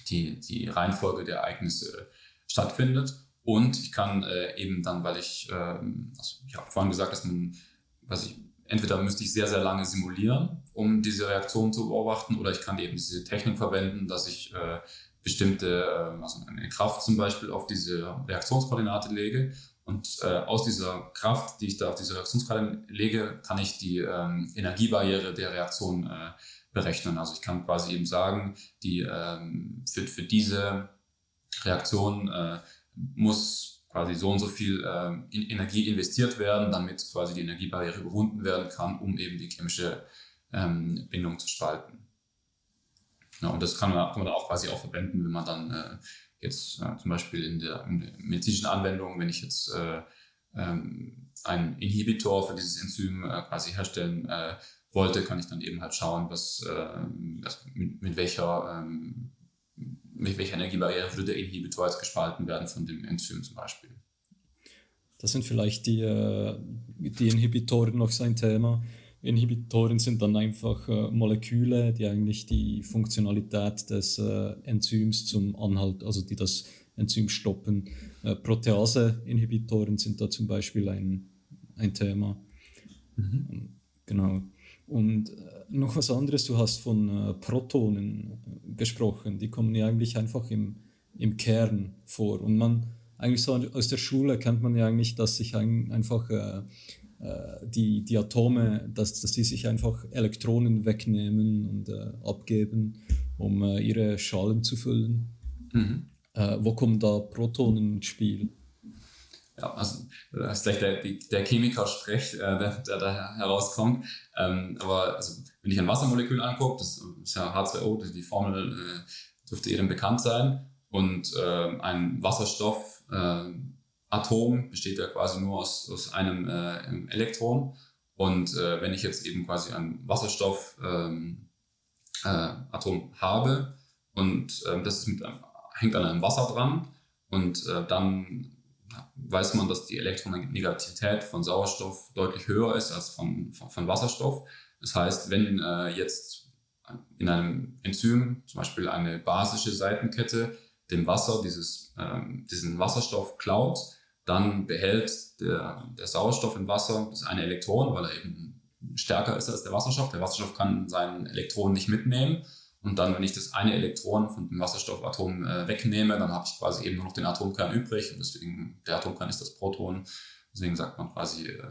die, die Reihenfolge der Ereignisse stattfindet. Und ich kann äh, eben dann, weil ich, ähm, also ich habe vorhin gesagt, dass man, was ich, entweder müsste ich sehr, sehr lange simulieren, um diese Reaktion zu beobachten, oder ich kann eben diese Technik verwenden, dass ich äh, bestimmte, äh, also eine Kraft zum Beispiel auf diese Reaktionskoordinate lege und äh, aus dieser Kraft, die ich da auf diese Reaktionskarte lege, kann ich die ähm, Energiebarriere der Reaktion äh, berechnen. Also ich kann quasi eben sagen, die, ähm, für, für diese Reaktion äh, muss quasi so und so viel äh, in Energie investiert werden, damit quasi die Energiebarriere überwunden werden kann, um eben die chemische ähm, Bindung zu spalten. Ja, und das kann man, kann man auch quasi auch verwenden, wenn man dann äh, jetzt äh, zum Beispiel in der, in der, medizinischen Anwendung, wenn ich jetzt äh, ähm, einen Inhibitor für dieses Enzym äh, quasi herstellen äh, wollte, kann ich dann eben halt schauen, was, ähm, das, mit, mit, welcher ähm, mit welcher Energiebarriere würde der Inhibitor jetzt gespalten werden von dem Enzym zum Beispiel. Das sind vielleicht die, äh, die Inhibitoren noch sein Thema. Inhibitoren sind dann einfach äh, Moleküle, die eigentlich die Funktionalität des äh, Enzyms zum Anhalt, also die das Enzym stoppen. Protease-Inhibitoren sind da zum Beispiel ein, ein Thema. Mhm. Genau. Und äh, noch was anderes, du hast von äh, Protonen äh, gesprochen, die kommen ja eigentlich einfach im, im Kern vor. Und man, eigentlich so aus der Schule kennt man ja eigentlich, dass sich ein, einfach äh, die, die Atome, dass, dass die sich einfach Elektronen wegnehmen und äh, abgeben, um äh, ihre Schalen zu füllen. Mhm. Äh, wo kommen da Protonen ins Spiel? Ja, also das ist gleich der, der Chemiker spricht, äh, der, da herauskommt. Ähm, aber also, wenn ich ein Wassermolekül angucke, das ist ja H2O, die Formel äh, dürfte jedem bekannt sein. Und ein Wasserstoff Atom besteht ja quasi nur aus, aus einem äh, Elektron. Und äh, wenn ich jetzt eben quasi ein Wasserstoffatom ähm, äh, habe und das mit, hängt an einem Wasser dran und äh, dann weiß man, dass die Elektronegativität von Sauerstoff deutlich höher ist als von, von, von Wasserstoff. Das heißt, wenn äh, jetzt in einem Enzym zum Beispiel eine basische Seitenkette dem Wasser dieses, ähm, diesen Wasserstoff klaut, dann behält der, der Sauerstoff im Wasser das eine Elektron, weil er eben stärker ist als der Wasserstoff. Der Wasserstoff kann seinen Elektron nicht mitnehmen. Und dann, wenn ich das eine Elektron von dem Wasserstoffatom äh, wegnehme, dann habe ich quasi eben nur noch den Atomkern übrig. Und deswegen, der Atomkern ist das Proton. Deswegen sagt man quasi, äh,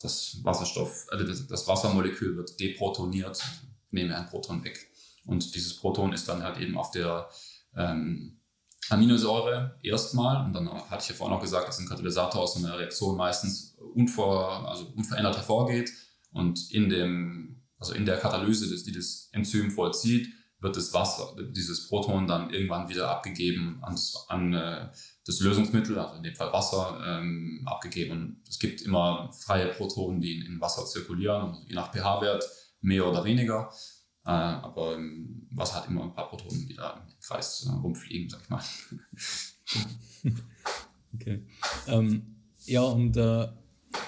das Wasserstoff, äh, das, das Wassermolekül wird deprotoniert. Nehme ein Proton weg. Und dieses Proton ist dann halt eben auf der ähm, Aminosäure erstmal, und dann hatte ich ja vorhin auch gesagt, dass ein Katalysator aus einer Reaktion meistens unvor, also unverändert hervorgeht und in dem, also in der Katalyse, die das Enzym vollzieht, wird das Wasser, dieses Proton dann irgendwann wieder abgegeben an, an äh, das Lösungsmittel, also in dem Fall Wasser, ähm, abgegeben. Es gibt immer freie Protonen, die in, in Wasser zirkulieren, also je nach pH-Wert mehr oder weniger. Äh, aber ähm, Wasser hat immer ein paar Protonen, die da im Kreis äh, rumfliegen, sag ich mal. okay. Ähm, ja, und äh,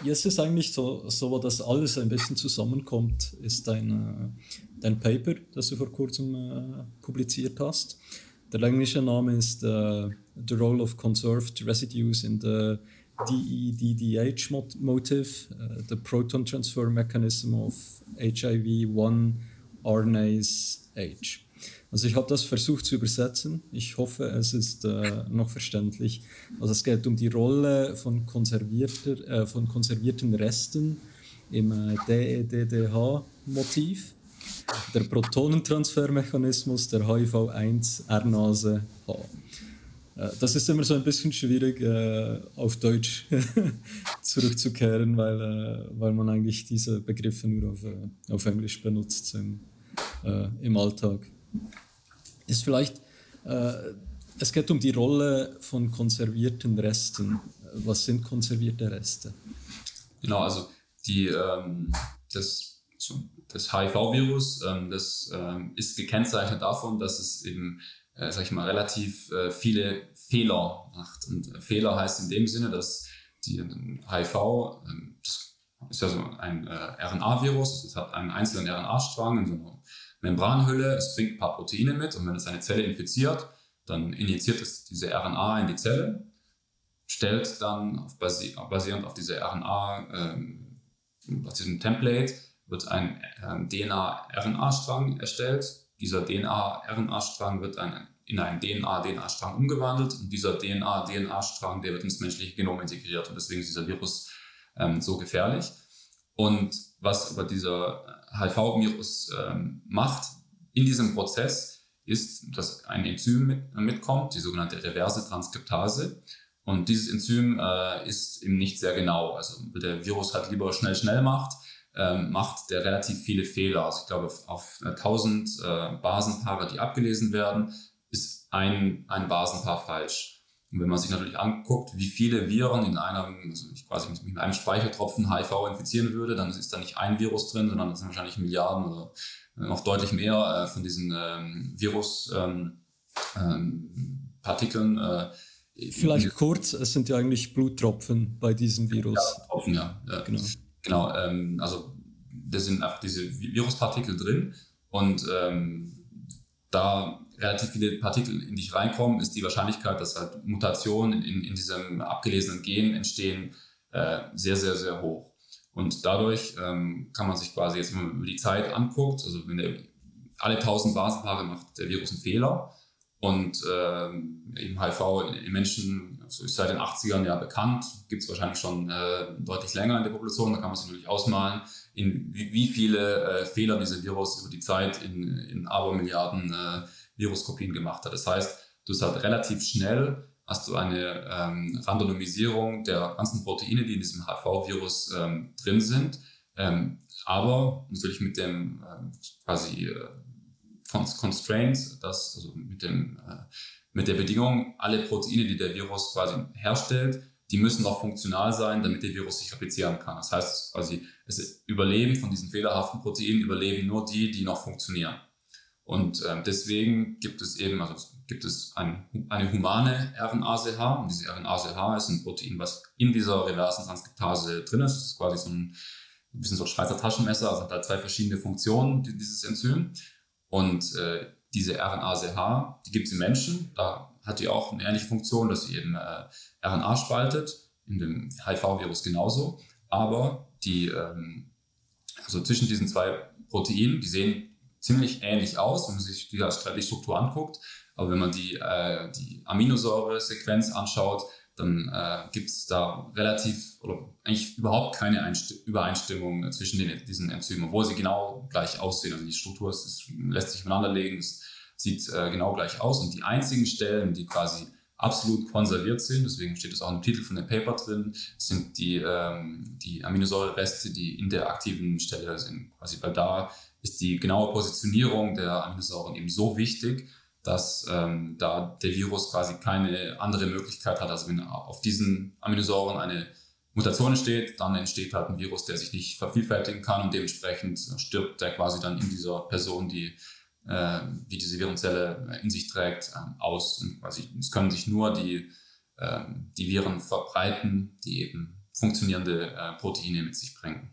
jetzt ist eigentlich so, so, wo das alles ein bisschen zusammenkommt, ist dein, äh, dein Paper, das du vor kurzem äh, publiziert hast. Der englische Name ist uh, The Role of Conserved Residues in the DEDDH Motive, uh, the Proton Transfer Mechanism of HIV-1 RNase H. Also ich habe das versucht zu übersetzen. Ich hoffe, es ist äh, noch verständlich. Also es geht um die Rolle von, konservierter, äh, von konservierten Resten im äh, DEDDH-Motiv, der Protonentransfermechanismus der HIV-1-RNase H. Äh, das ist immer so ein bisschen schwierig äh, auf Deutsch zurückzukehren, weil, äh, weil man eigentlich diese Begriffe nur auf, auf Englisch benutzt im, im Alltag. Ist vielleicht, es geht um die Rolle von konservierten Resten. Was sind konservierte Reste? Genau, also die, ähm, das, das HIV-Virus, ähm, das ähm, ist gekennzeichnet davon, dass es eben äh, sag ich mal, relativ äh, viele Fehler macht. Und äh, Fehler heißt in dem Sinne, dass die HIV, ähm, das ist ja so ein äh, RNA-Virus, es hat einen einzelnen RNA-Strang in so einer Membranhülle, es bringt ein paar Proteine mit und wenn es eine Zelle infiziert, dann injiziert es diese RNA in die Zelle, stellt dann auf basi basierend auf dieser RNA, ähm, auf diesem Template, wird ein äh, DNA-RNA-Strang erstellt, dieser DNA-RNA-Strang wird ein, in einen DNA-DNA-Strang umgewandelt und dieser DNA-DNA-Strang, der wird ins menschliche Genom integriert und deswegen ist dieser Virus ähm, so gefährlich. Und was aber dieser HIV-Virus ähm, macht in diesem Prozess, ist, dass ein Enzym mit, mitkommt, die sogenannte reverse Transkriptase. Und dieses Enzym äh, ist eben nicht sehr genau. Also der Virus halt lieber schnell, schnell macht ähm, macht der relativ viele Fehler. Also ich glaube, auf, auf 1000 äh, Basenpaare, die abgelesen werden, ist ein, ein Basenpaar falsch. Und wenn man sich natürlich anguckt, wie viele Viren in einem, also ich quasi mit einem Speichertropfen HIV infizieren würde, dann ist da nicht ein Virus drin, sondern das sind wahrscheinlich Milliarden oder noch deutlich mehr äh, von diesen ähm, Viruspartikeln. Ähm, ähm, äh, Vielleicht kurz, es sind ja eigentlich Bluttropfen bei diesem Virus. Ja, Tropfen, ja. ja. Genau. Genau, ähm, also da sind einfach diese Viruspartikel drin und ähm, da relativ viele Partikel in dich reinkommen, ist die Wahrscheinlichkeit, dass halt Mutationen in, in diesem abgelesenen Gen entstehen, äh, sehr, sehr, sehr hoch. Und dadurch ähm, kann man sich quasi jetzt, wenn man über die Zeit anguckt, also wenn der alle 1000 Basenpaare macht der Virus einen Fehler und äh, eben HIV in Menschen also ist seit den 80ern ja bekannt, gibt es wahrscheinlich schon äh, deutlich länger in der Population, da kann man sich natürlich ausmalen, in wie, wie viele äh, Fehler dieser Virus über die Zeit in, in Abermilliarden äh, Viruskopien gemacht hat. Das heißt, du hast halt relativ schnell hast du eine ähm, Randomisierung der ganzen Proteine, die in diesem HIV-Virus ähm, drin sind, ähm, aber natürlich mit dem ähm, quasi äh, Constraint, das, also mit, dem, äh, mit der Bedingung, alle Proteine, die der Virus quasi herstellt, die müssen auch funktional sein, damit der Virus sich replizieren kann. Das heißt quasi, es Überleben von diesen fehlerhaften Proteinen überleben nur die, die noch funktionieren. Und äh, deswegen gibt es eben, also gibt es ein, eine humane RNA-CH. Und diese RNA-CH ist ein Protein, was in dieser reversen Transkriptase drin ist. Das ist quasi so ein, ein bisschen so ein Schweizer Taschenmesser, also hat da zwei verschiedene Funktionen, dieses Enzym. Und äh, diese RNA-CH, die gibt es im Menschen. Da hat die auch eine ähnliche Funktion, dass sie eben äh, RNA spaltet, in dem HIV-Virus genauso. Aber die, ähm, also zwischen diesen zwei Proteinen, die sehen ziemlich ähnlich aus, wenn man sich die, die Struktur anguckt. Aber wenn man die, äh, die Aminosäure-Sequenz anschaut, dann äh, gibt es da relativ oder eigentlich überhaupt keine Einst Übereinstimmung zwischen den, diesen Enzymen, obwohl sie genau gleich aussehen. Also die Struktur ist, ist, lässt sich übereinanderlegen, es sieht äh, genau gleich aus. Und die einzigen Stellen, die quasi absolut konserviert sind, deswegen steht es auch im Titel von dem Paper drin, sind die, ähm, die Aminosäurereste, die in der aktiven Stelle sind. Quasi, weil da ist die genaue Positionierung der Aminosäuren eben so wichtig, dass ähm, da der Virus quasi keine andere Möglichkeit hat. Also wenn auf diesen Aminosäuren eine Mutation entsteht, dann entsteht halt ein Virus, der sich nicht vervielfältigen kann und dementsprechend stirbt der quasi dann in dieser Person, die, äh, die diese Virenzelle in sich trägt, äh, aus. Und quasi, es können sich nur die, äh, die Viren verbreiten, die eben funktionierende äh, Proteine mit sich bringen.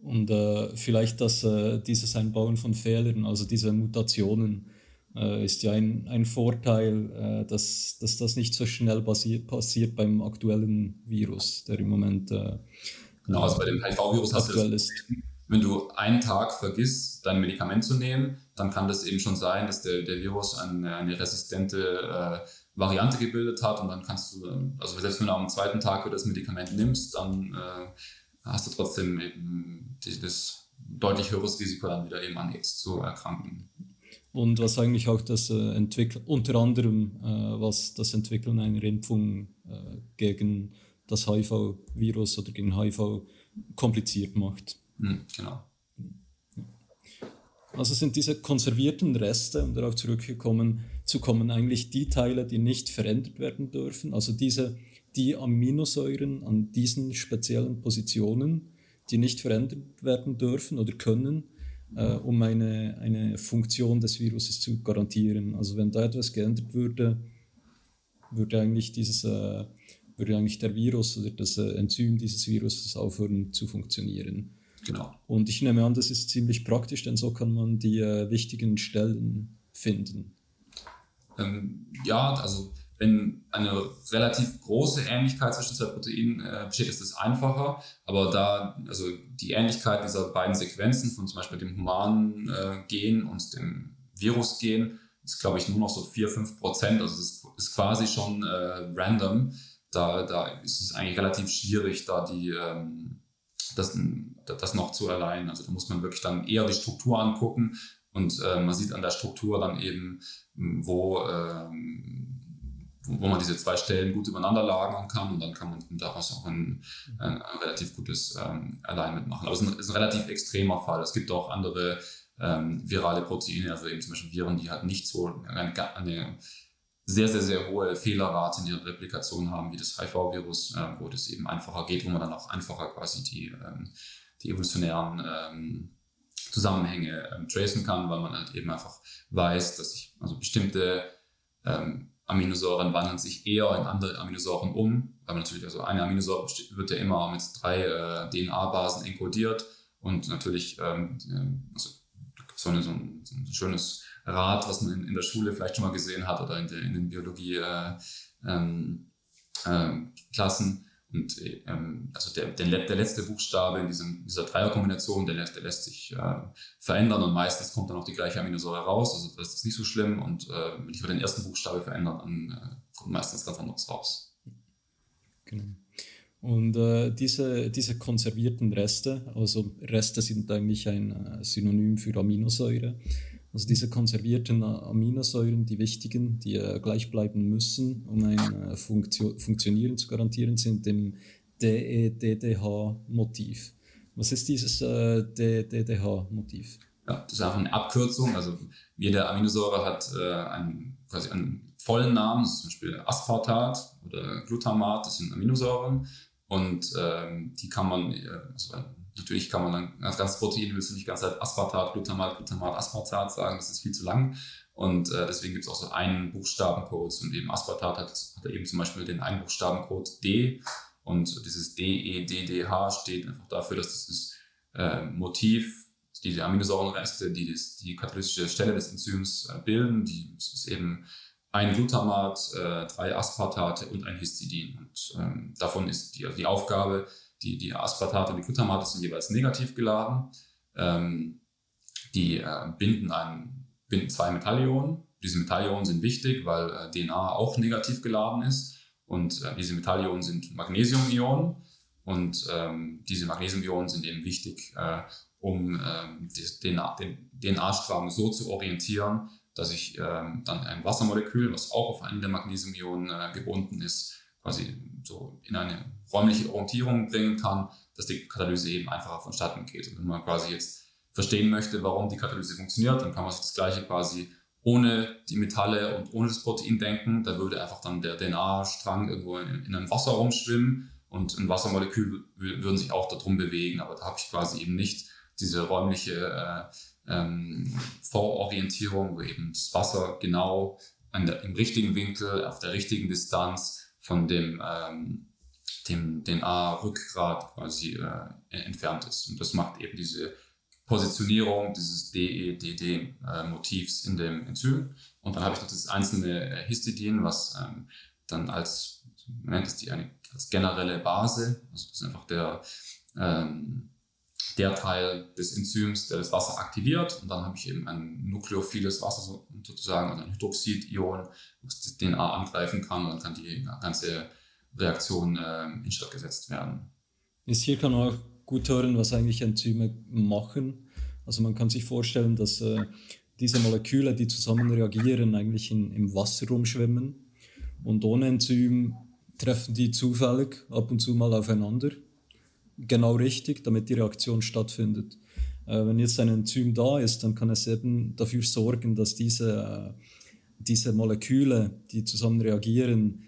Und äh, vielleicht das, äh, dieses Einbauen von Fehlern, also diese Mutationen, äh, ist ja ein, ein Vorteil, äh, dass, dass das nicht so schnell passiert, passiert beim aktuellen Virus, der im Moment äh, genau, also bei dem HIV-Virus hast du das, wenn du einen Tag vergisst, dein Medikament zu nehmen, dann kann das eben schon sein, dass der, der Virus eine, eine resistente äh, Variante gebildet hat und dann kannst du, also selbst wenn du am zweiten Tag wieder das Medikament nimmst, dann äh, hast du trotzdem eben das deutlich höheres Risiko dann wieder eben an AIDS zu erkranken. Und was eigentlich auch das äh, Entwickeln, unter anderem äh, was das Entwickeln einer Impfung äh, gegen das HIV-Virus oder gegen HIV kompliziert macht. Mhm, genau. Also sind diese konservierten Reste, um darauf zurückgekommen zu kommen, eigentlich die Teile, die nicht verändert werden dürfen. Also diese, die Aminosäuren an diesen speziellen Positionen, die nicht verändert werden dürfen oder können, äh, um eine, eine Funktion des Viruses zu garantieren. Also wenn da etwas geändert würde, würde eigentlich dieses äh, würde eigentlich der Virus oder das äh, Enzym dieses Viruses aufhören zu funktionieren. Genau. Und ich nehme an, das ist ziemlich praktisch, denn so kann man die äh, wichtigen Stellen finden. Ähm, ja, also wenn eine relativ große Ähnlichkeit zwischen zwei Proteinen äh, besteht, ist es einfacher. Aber da, also die Ähnlichkeit dieser beiden Sequenzen von zum Beispiel dem humanen äh, Gen und dem Virus-Gen ist, glaube ich, nur noch so 4, 5 Prozent. Also es ist, quasi schon äh, random. Da, da ist es eigentlich relativ schwierig, da die ähm, das, das noch zu erleihen. Also da muss man wirklich dann eher die Struktur angucken und äh, man sieht an der Struktur dann eben, wo, ähm, wo man diese zwei Stellen gut übereinander lagern kann und dann kann man daraus auch ein, ein, ein relativ gutes ähm, Alignment machen. Aber es ist ein, ist ein, relativ extremer Fall. Es gibt auch andere ähm, virale Proteine, also eben zum Beispiel Viren, die halt nicht so eine, eine sehr, sehr, sehr hohe Fehlerrate in ihrer Replikation haben, wie das HIV-Virus, äh, wo das eben einfacher geht, wo man dann auch einfacher quasi die, ähm, die evolutionären ähm, Zusammenhänge ähm, tracen kann, weil man halt eben einfach weiß, dass sich also bestimmte ähm, Aminosäuren wandeln sich eher in andere Aminosäuren um, weil natürlich, also eine Aminosäure wird ja immer mit drei äh, DNA-Basen encodiert und natürlich, ähm, also da gibt es so, ein, so ein schönes Rad, was man in, in, der Schule vielleicht schon mal gesehen hat oder in, der, in den Biologie-Klassen. Äh, ähm, äh, und ähm, also der, der, der, letzte Buchstabe in diesem, dieser Dreierkombination, der, der lässt sich äh, verändern und meistens kommt dann auch die gleiche Aminosäure raus. Also das ist nicht so schlimm. Und äh, wenn ich den ersten Buchstabe verändere, dann äh, kommt meistens ganz anderes raus. Genau. Und äh, diese, diese konservierten Reste, also Reste sind eigentlich ein äh, Synonym für Aminosäure, also diese konservierten Aminosäuren, die wichtigen, die äh, gleich bleiben müssen, um ein äh, Funktio Funktionieren zu garantieren, sind im DEDDH-Motiv. Was ist dieses äh, DEDDH-Motiv? Ja, das ist einfach eine Abkürzung. Also jede Aminosäure hat einen, quasi einen vollen Namen, zum Beispiel Aspartat oder Glutamat, das sind Aminosäuren. Und ähm, die kann man, also Natürlich kann man dann als ganzes Protein willst du nicht ganz halt Aspartat, Glutamat, Glutamat, Aspartat sagen, das ist viel zu lang. Und äh, deswegen gibt es auch so einen Buchstabencode und eben Aspartat hat, hat eben zum Beispiel den einen Buchstabencode D und dieses D, E, D, D, H steht einfach dafür, dass das äh, Motiv, diese Aminosäurenreste, die das, die katalysische Stelle des Enzyms äh, bilden, die ist eben ein Glutamat, äh, drei Aspartate und ein Histidin. Und ähm, davon ist die, also die Aufgabe, die, die Aspartate und die Glutamate sind jeweils negativ geladen. Ähm, die äh, binden, ein, binden zwei Metallionen. Diese Metallionen sind wichtig, weil äh, DNA auch negativ geladen ist. Und äh, diese Metallionen sind Magnesiumionen. Und ähm, diese Magnesiumionen sind eben wichtig, äh, um ähm, den, DNA-Strang so zu orientieren, dass ich ähm, dann ein Wassermolekül, was auch auf einen der Magnesiumionen äh, gebunden ist, quasi so in eine räumliche Orientierung bringen kann, dass die Katalyse eben einfacher vonstatten geht. Und wenn man quasi jetzt verstehen möchte, warum die Katalyse funktioniert, dann kann man sich das Gleiche quasi ohne die Metalle und ohne das Protein denken. Da würde einfach dann der DNA-Strang irgendwo in, in einem Wasser rumschwimmen und ein Wassermolekül würden sich auch darum bewegen, aber da habe ich quasi eben nicht diese räumliche äh, ähm, Vororientierung, wo eben das Wasser genau der, im richtigen Winkel, auf der richtigen Distanz von dem, ähm, dem DNA-Rückgrat quasi äh, entfernt ist. Und das macht eben diese Positionierung dieses DEDD-Motivs in dem Enzym. Und dann habe ich noch das einzelne äh, Histidin, was ähm, dann als, man nennt es die eine, als generelle Base, also das ist einfach der, ähm, der Teil des Enzyms, der das Wasser aktiviert. Und dann habe ich eben ein nukleophiles Wasser sozusagen, also ein Hydroxid-Ion, was das DNA angreifen kann. Und dann kann die ganze Reaktion äh, instand gesetzt werden. Jetzt hier kann man auch gut hören, was eigentlich Enzyme machen. Also man kann sich vorstellen, dass äh, diese Moleküle, die zusammen reagieren, eigentlich in, im Wasser rumschwimmen. Und ohne Enzym treffen die zufällig ab und zu mal aufeinander. Genau richtig, damit die Reaktion stattfindet. Äh, wenn jetzt ein Enzym da ist, dann kann es eben dafür sorgen, dass diese, äh, diese Moleküle, die zusammen reagieren,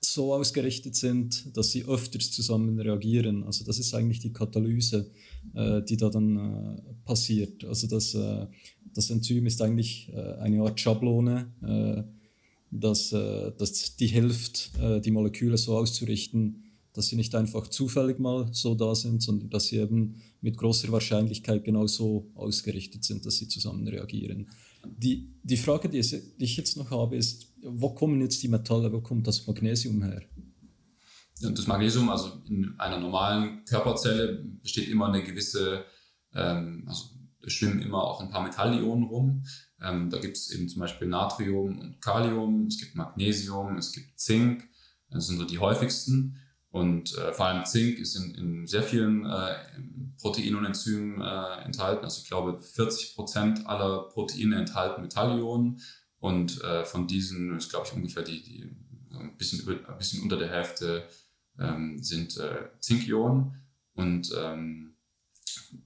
so ausgerichtet sind, dass sie öfters zusammen reagieren. Also das ist eigentlich die Katalyse, äh, die da dann äh, passiert. Also das, äh, das Enzym ist eigentlich äh, eine Art Schablone, dass, dass die hilft, die Moleküle so auszurichten, dass sie nicht einfach zufällig mal so da sind, sondern dass sie eben mit großer Wahrscheinlichkeit genau so ausgerichtet sind, dass sie zusammen reagieren. Die, die Frage, die ich jetzt noch habe, ist, wo kommen jetzt die Metalle, wo kommt das Magnesium her? Das Magnesium, also in einer normalen Körperzelle, besteht immer eine gewisse, ähm, also schwimmen immer auch ein paar Metallionen rum. Ähm, da gibt es eben zum Beispiel Natrium und Kalium, es gibt Magnesium, es gibt Zink, das sind so die häufigsten. Und äh, vor allem Zink ist in, in sehr vielen äh, Proteinen und Enzymen äh, enthalten. Also ich glaube, 40 Prozent aller Proteine enthalten Metallionen. Und äh, von diesen ist, glaube ich, ungefähr die, die ein, bisschen über, ein bisschen unter der Hälfte ähm, sind äh, Zinkionen. Und ähm,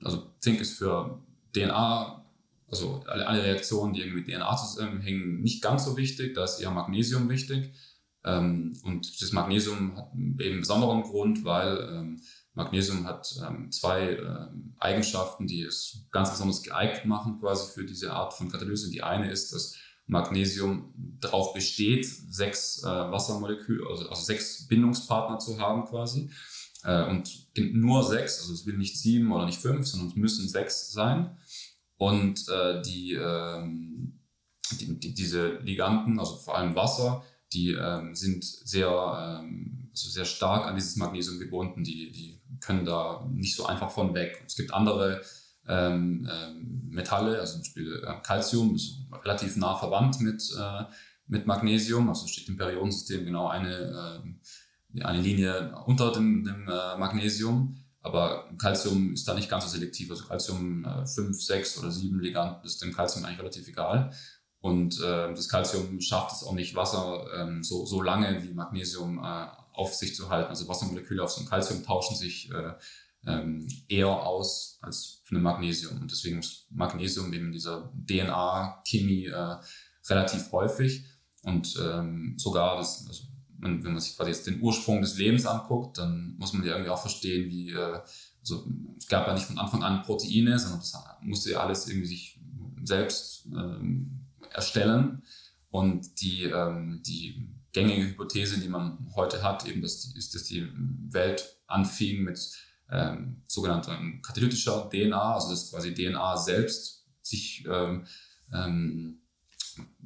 also Zink ist für DNA, also alle, alle Reaktionen, die irgendwie mit DNA zusammenhängen, nicht ganz so wichtig. Da ist eher Magnesium wichtig. Ähm, und das Magnesium hat eben besonderen Grund, weil ähm, Magnesium hat ähm, zwei Eigenschaften, die es ganz besonders geeignet machen quasi für diese Art von Katalyse. Die eine ist, dass Magnesium darauf besteht, sechs äh, Wassermoleküle, also, also, sechs Bindungspartner zu haben quasi. Äh, und nur sechs, also es will nicht sieben oder nicht fünf, sondern es müssen sechs sein. Und äh, die, die, die, diese Liganten, also vor allem Wasser, die ähm, sind sehr, ähm, also sehr stark an dieses Magnesium gebunden, die, die können da nicht so einfach von weg. Es gibt andere ähm, ähm, Metalle, also zum Beispiel äh, Calcium ist relativ nah verwandt mit, äh, mit Magnesium, also steht im Periodensystem genau eine, äh, eine Linie unter dem, dem äh, Magnesium. Aber Calcium ist da nicht ganz so selektiv. Also Calcium 5, äh, 6 oder 7 Liganden ist dem Calcium eigentlich relativ egal. Und äh, das Calcium schafft es auch nicht, Wasser ähm, so, so lange wie Magnesium äh, auf sich zu halten. Also Wassermoleküle auf so ein Calcium tauschen sich äh, ähm, eher aus als für ein Magnesium. Und deswegen ist Magnesium eben in dieser DNA-Chemie äh, relativ häufig. Und ähm, sogar, das, also wenn, wenn man sich quasi jetzt den Ursprung des Lebens anguckt, dann muss man ja irgendwie auch verstehen, wie, äh, also es gab ja nicht von Anfang an Proteine, sondern das musste ja alles irgendwie sich selbst ähm, erstellen. Und die, ähm, die gängige Hypothese, die man heute hat, eben dass ist, dass die Welt anfing mit ähm, sogenannter katalytischer DNA, also dass quasi DNA selbst sich, ähm, ähm,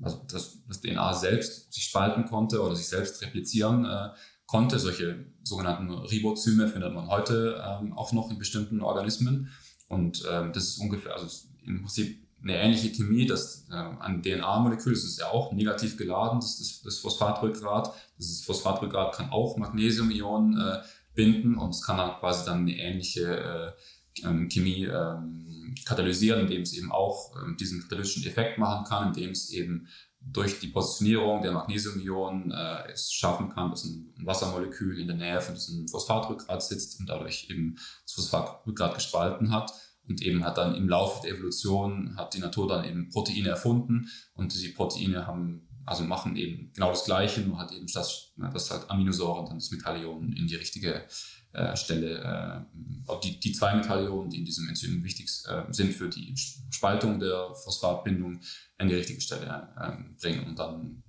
also dass das DNA selbst sich spalten konnte oder sich selbst replizieren äh, konnte. Solche sogenannten Ribozyme findet man heute ähm, auch noch in bestimmten Organismen. Und ähm, das ist ungefähr, also im Prinzip eine ähnliche Chemie, das äh, ein DNA-Molekül, das ist ja auch negativ geladen, das ist das Phosphatrückgrat. Das Phosphatrückgrat kann auch Magnesium-Ionen äh, binden und es kann dann quasi dann eine ähnliche äh, ähm, Chemie ähm, katalysieren, indem es eben auch ähm, diesen katalytischen Effekt machen kann, indem es eben durch die Positionierung der Magnesium-Ionen äh, es schaffen kann, dass ein Wassermolekül in der Nähe von diesem Phosphatrückgrat sitzt und dadurch eben das Phosphatrückgrat gespalten hat. Und eben hat dann im Laufe der Evolution, hat die Natur dann eben Proteine erfunden und diese Proteine haben, also machen eben genau das Gleiche, nur hat eben das, das halt Aminosäuren dann das Metallion in die richtige äh, Stelle, äh, die, die zwei Metallionen, die in diesem Enzym wichtig äh, sind für die Spaltung der Phosphatbindung, an die richtige Stelle äh, bringen und dann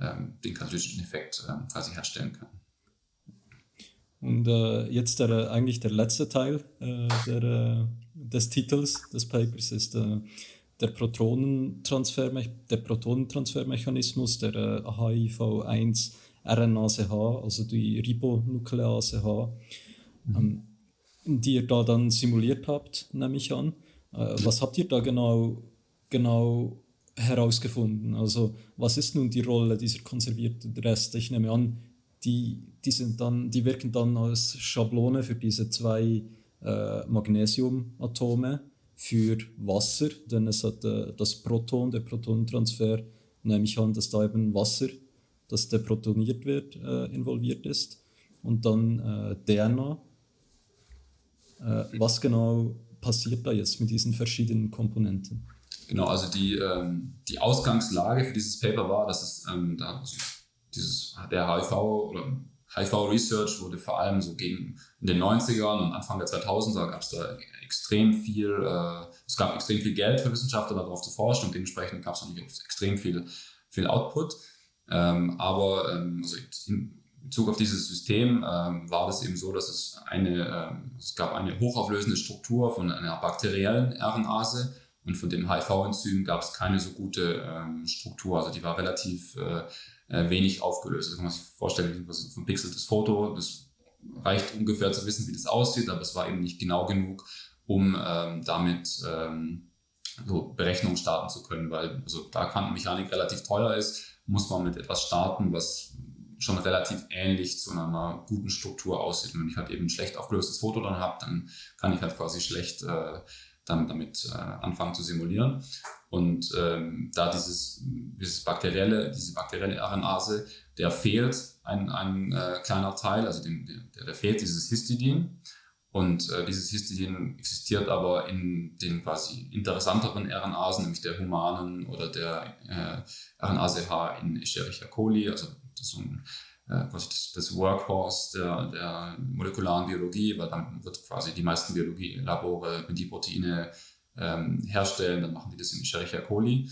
ähm, den katalytischen Effekt äh, quasi herstellen können. Und äh, jetzt der, eigentlich der letzte Teil äh, der, des Titels des Papers ist äh, der, Protonentransferme der Protonentransfermechanismus der HIV-1 RNase H, also die Ribonuklease H. Mhm. Ähm, die ihr da dann simuliert habt, nehme ich an. Äh, was habt ihr da genau, genau herausgefunden? Also was ist nun die Rolle dieser konservierten Reste? Ich nehme an, die, die, sind dann, die wirken dann als Schablone für diese zwei äh, Magnesiumatome für Wasser, denn es hat äh, das Proton, der Protonentransfer, nehme ich an, dass da eben Wasser, das deprotoniert wird, äh, involviert ist. Und dann äh, DNA. Äh, was genau passiert da jetzt mit diesen verschiedenen Komponenten? Genau, also die, ähm, die Ausgangslage für dieses Paper war, dass es ähm, da, also dieses, der HIV oder HIV-Research wurde vor allem so gegen in den 90ern und Anfang der 2000er gab es da extrem viel, äh, es gab extrem viel Geld für Wissenschaftler darauf zu forschen und dementsprechend gab es natürlich extrem viel, viel Output. Ähm, aber ähm, also in Bezug auf dieses System ähm, war das eben so, dass es eine, ähm, es gab eine hochauflösende Struktur von einer bakteriellen RNase und von dem HIV-Enzym gab es keine so gute ähm, Struktur. Also die war relativ äh, äh, wenig aufgelöst. Kann man sich vorstellen, ein pixeltes Foto. Das reicht ungefähr zu wissen, wie das aussieht, aber es war eben nicht genau genug, um ähm, damit ähm, so Berechnungen starten zu können, weil also da Quantenmechanik relativ teuer ist, muss man mit etwas starten, was schon relativ ähnlich zu einer guten Struktur aussieht. Und wenn ich halt eben ein schlecht aufgelöstes Foto dann habe, dann kann ich halt quasi schlecht äh, dann damit äh, anfangen zu simulieren. Und ähm, da dieses, dieses bakterielle, diese bakterielle RNase, der fehlt ein, ein äh, kleiner Teil, also dem, der, der fehlt dieses Histidin. Und äh, dieses Histidin existiert aber in den quasi interessanteren RNAsen, nämlich der humanen oder der äh, RNase H in Escherichia coli, also das ist so ein, quasi das, Workhorse der, der molekularen Biologie, weil dann wird quasi die meisten Biologielabore, wenn die Proteine ähm, herstellen, dann machen die das in Escherichia coli.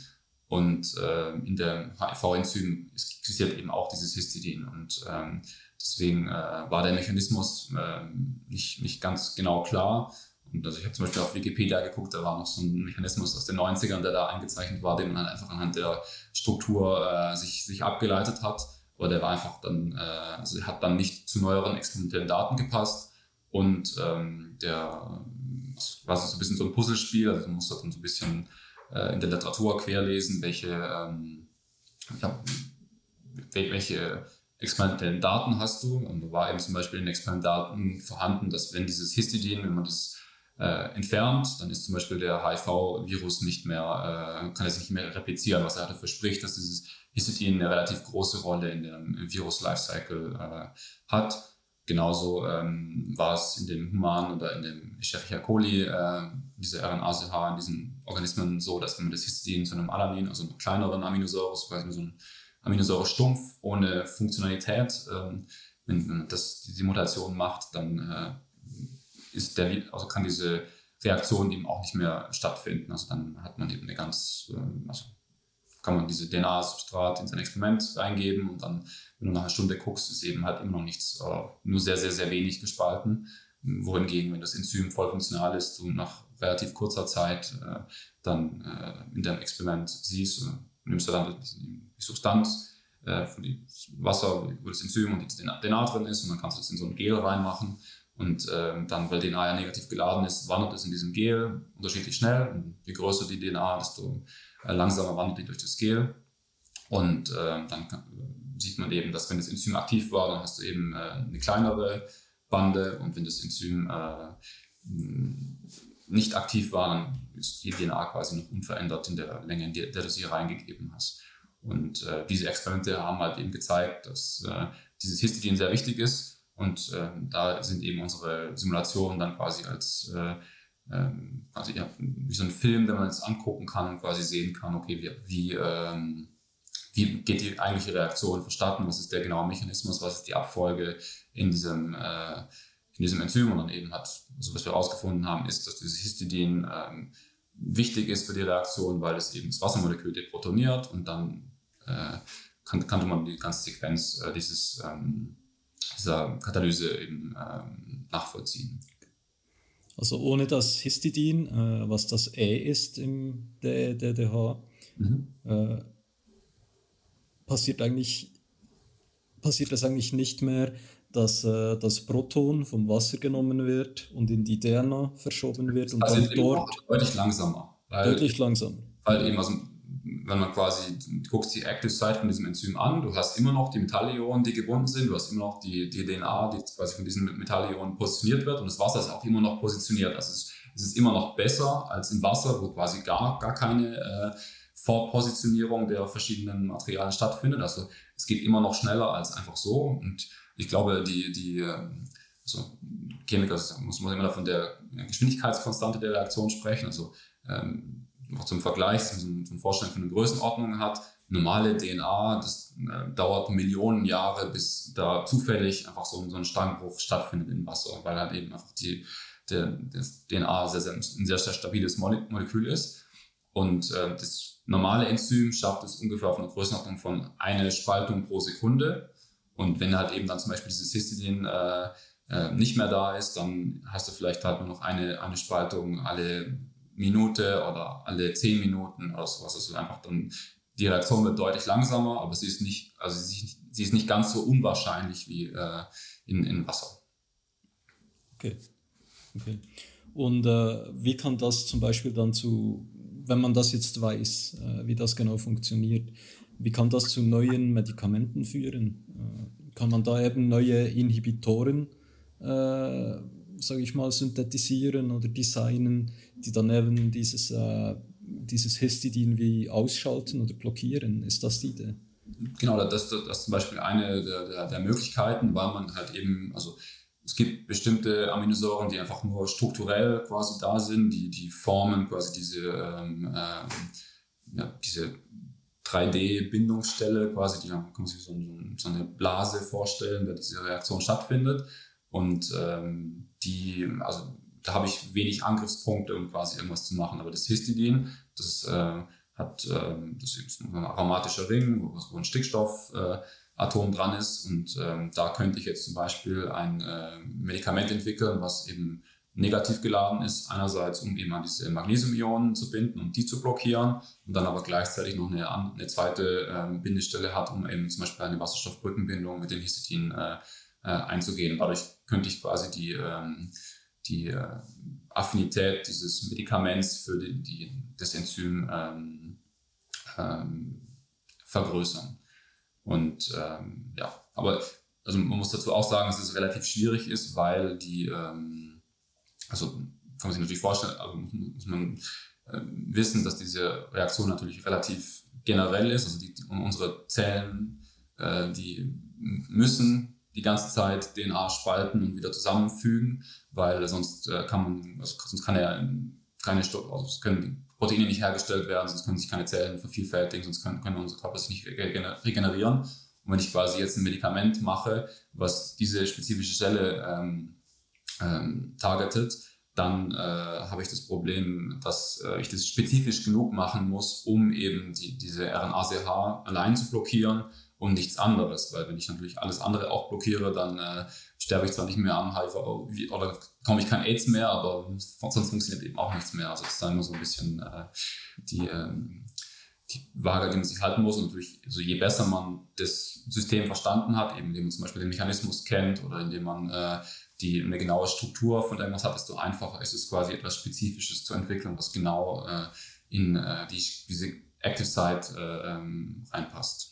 Und äh, in der HIV-Enzym existiert eben auch dieses Histidin. Und ähm, deswegen äh, war der Mechanismus äh, nicht, nicht ganz genau klar. Und also ich habe zum Beispiel auf Wikipedia geguckt, da war noch so ein Mechanismus aus den 90ern, der da eingezeichnet war, den man einfach anhand der Struktur äh, sich, sich abgeleitet hat. Aber der war einfach dann, äh, also hat dann nicht zu neueren experimentellen Daten gepasst. Und ähm, der war so ein bisschen so ein Puzzlespiel, also man muss dann so ein bisschen äh, in der Literatur querlesen, welche, ähm, ja, welche experimentellen Daten hast du. Und da war eben zum Beispiel in experimentellen Daten vorhanden, dass wenn dieses Histidin, wenn man das äh, entfernt, dann ist zum Beispiel der HIV-Virus nicht mehr, äh, kann es nicht mehr replizieren, was er dafür spricht, dass dieses Histidin eine relativ große Rolle in dem Virus-Lifecycle äh, hat. Genauso ähm, war es in dem Human oder in dem Escherichia coli, äh, diese RNA-CH in diesen Organismen so, dass wenn man das Histidin zu einem Alanin, also einem kleineren Aminosäure, quasi so ein Aminosäure-Stumpf ohne Funktionalität, ähm, wenn, wenn das diese Mutation macht, dann äh, ist der, also kann diese Reaktion eben auch nicht mehr stattfinden. Also dann hat man eben eine ganz, äh, also kann man diese DNA-Substrat in sein Experiment reingeben und dann, wenn du nach einer Stunde guckst, ist eben halt immer noch nichts, äh, nur sehr, sehr, sehr wenig gespalten. Wohingegen, wenn das Enzym voll funktional ist, du nach relativ kurzer Zeit äh, dann äh, in deinem Experiment siehst, nimmst du dann die, Substanz äh, von dem Wasser, wo das Enzym und die DNA drin ist und dann kannst du es in so ein Gel reinmachen und äh, dann, weil DNA ja negativ geladen ist, wandert es in diesem Gel unterschiedlich schnell. Und je größer die DNA, desto äh, langsamer wandert die durch das Gel. Und äh, dann sieht man eben, dass wenn das Enzym aktiv war, dann hast du eben äh, eine kleinere Bande und wenn das Enzym äh, nicht aktiv war, dann ist die DNA quasi noch unverändert in der Länge, in der, du sie reingegeben hast. Und äh, diese Experimente haben halt eben gezeigt, dass dieses Histidin sehr wichtig ist. Und äh, da sind eben unsere Simulationen dann quasi als äh, ähm, also ja, wie so ein Film, den man jetzt angucken kann und quasi sehen kann, okay, wie, wie, ähm, wie geht die eigentliche Reaktion verstanden, was ist der genaue Mechanismus, was ist die Abfolge in diesem, äh, in diesem Enzym. Und dann eben hat, also was wir herausgefunden haben, ist, dass dieses Histidin ähm, wichtig ist für die Reaktion, weil es eben das Wassermolekül deprotoniert und dann äh, kann, kannte man die ganze Sequenz äh, dieses, ähm, dieser Katalyse eben ähm, nachvollziehen. Also ohne das Histidin, äh, was das E ist im DDH, mhm. äh, passiert eigentlich passiert das eigentlich nicht mehr, dass äh, das Proton vom Wasser genommen wird und in die DNA verschoben wird und Also dann dort deutlich langsamer. Weil, deutlich langsam. weil eben, also, wenn man quasi, du die Active Site von diesem Enzym an, du hast immer noch die Metallionen, die gebunden sind, du hast immer noch die, die DNA, die quasi von diesen Metallionen positioniert wird und das Wasser ist auch immer noch positioniert. Also es, es ist immer noch besser als im Wasser, wo quasi gar, gar keine äh, Vorpositionierung der verschiedenen Materialien stattfindet. Also es geht immer noch schneller als einfach so und ich glaube, die, die ähm, also Chemiker muss man immer von der Geschwindigkeitskonstante der Reaktion sprechen. Also ähm, noch zum Vergleich, so eine Vorstellung von einer Größenordnung hat. Normale DNA, das äh, dauert Millionen Jahre, bis da zufällig einfach so, so ein Steinbruch stattfindet im Wasser, weil halt eben einfach die, der, das DNA sehr, sehr, ein sehr, sehr stabiles Mole Molekül ist. Und äh, das normale Enzym schafft es ungefähr auf einer Größenordnung von eine Spaltung pro Sekunde. Und wenn halt eben dann zum Beispiel dieses Histidin äh, äh, nicht mehr da ist, dann hast du vielleicht halt nur noch eine, eine Spaltung alle Minute oder alle zehn Minuten oder sowas. Also einfach dann, die Reaktion wird deutlich langsamer, aber sie ist nicht, also sie, sie ist nicht ganz so unwahrscheinlich wie äh, in, in Wasser. Okay. okay. Und äh, wie kann das zum Beispiel dann zu, wenn man das jetzt weiß, äh, wie das genau funktioniert, wie kann das zu neuen Medikamenten führen? Äh, kann man da eben neue Inhibitoren, äh, sage ich mal, synthetisieren oder designen, die dann eben dieses, äh, dieses Histidin wie ausschalten oder blockieren? Ist das die Idee? Genau, das, das, das ist zum Beispiel eine der, der, der Möglichkeiten, weil man halt eben, also es gibt bestimmte Aminosäuren, die einfach nur strukturell quasi da sind, die, die formen quasi diese, ähm, ähm, ja, diese 3D-Bindungsstelle quasi, die kann man sich so, so eine Blase vorstellen, da diese Reaktion stattfindet. Und ähm, die, also da habe ich wenig Angriffspunkte, um quasi irgendwas zu machen. Aber das Histidin, das äh, hat, ähm, das ist ein aromatischer Ring, wo, wo ein Stickstoffatom äh, dran ist. Und ähm, da könnte ich jetzt zum Beispiel ein äh, Medikament entwickeln, was eben negativ geladen ist. Einerseits, um eben an diese Magnesiumionen zu binden und die zu blockieren. Und dann aber gleichzeitig noch eine, eine zweite ähm, Bindestelle hat, um eben zum Beispiel eine Wasserstoffbrückenbindung mit dem Histidin äh, äh, einzugehen. Dadurch könnte ich quasi die, ähm, die äh, Affinität dieses Medikaments für die, die, das Enzym ähm, ähm, vergrößern. Und ähm, ja, aber also man muss dazu auch sagen, dass es relativ schwierig ist, weil die, ähm, also kann man sich natürlich vorstellen, also muss man wissen, dass diese Reaktion natürlich relativ generell ist. Also die, unsere Zellen, äh, die müssen die ganze Zeit DNA spalten und wieder zusammenfügen, weil sonst äh, kann man, also sonst kann er keine Stoff, also können Proteine nicht hergestellt werden, sonst können sich keine Zellen vervielfältigen, sonst können, können unsere Körper sich nicht regener- regenerieren. Und wenn ich quasi jetzt ein Medikament mache, was diese spezifische Stelle ähm, ähm, targetet, dann äh, habe ich das Problem, dass äh, ich das spezifisch genug machen muss, um eben die, diese RNA-CH allein zu blockieren und nichts anderes. Weil wenn ich natürlich alles andere auch blockiere, dann äh, sterbe ich zwar nicht mehr an HIV oder bekomme ich kein AIDS mehr, aber sonst funktioniert eben auch nichts mehr. Also das ist immer so ein bisschen äh, die, ähm, die Waage, die man sich halten muss. Und natürlich, also je besser man das System verstanden hat, eben indem man zum Beispiel den Mechanismus kennt oder indem man äh, die eine genaue Struktur von irgendwas hat, desto einfacher ist es quasi etwas Spezifisches zu entwickeln, was genau äh, in äh, die, diese Active Site äh, ähm, reinpasst.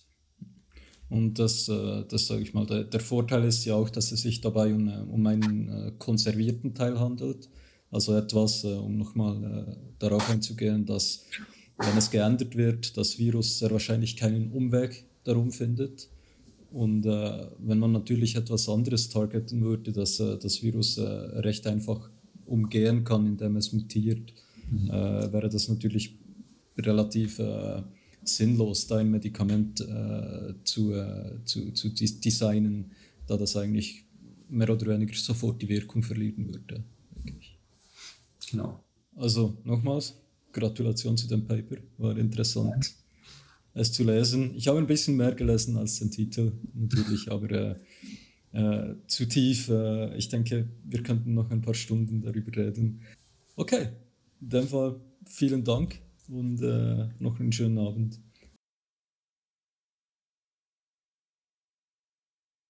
Und das, äh, das sage ich mal, der, der Vorteil ist ja auch, dass es sich dabei um, äh, um einen äh, konservierten Teil handelt. Also etwas, um nochmal darauf einzugehen, dass wenn es geändert wird, das Virus sehr wahrscheinlich keinen Umweg darum findet. Und äh, wenn man natürlich etwas anderes targeten würde, dass äh, das Virus äh, recht einfach umgehen kann, indem es mutiert, äh, wäre das natürlich relativ sinnlos, da ein Medikament äh, zu, äh, zu, zu des- designen, da das eigentlich mehr oder weniger sofort die Wirkung verlieren würde. Genau. Also nochmals, Gratulation zu dem Paper, war interessant es zu lesen. Ich habe ein bisschen mehr gelesen als den Titel natürlich, aber äh, äh, zu tief. Äh, ich denke, wir könnten noch ein paar Stunden darüber reden. Okay, in dem Fall vielen Dank und äh, noch einen schönen Abend.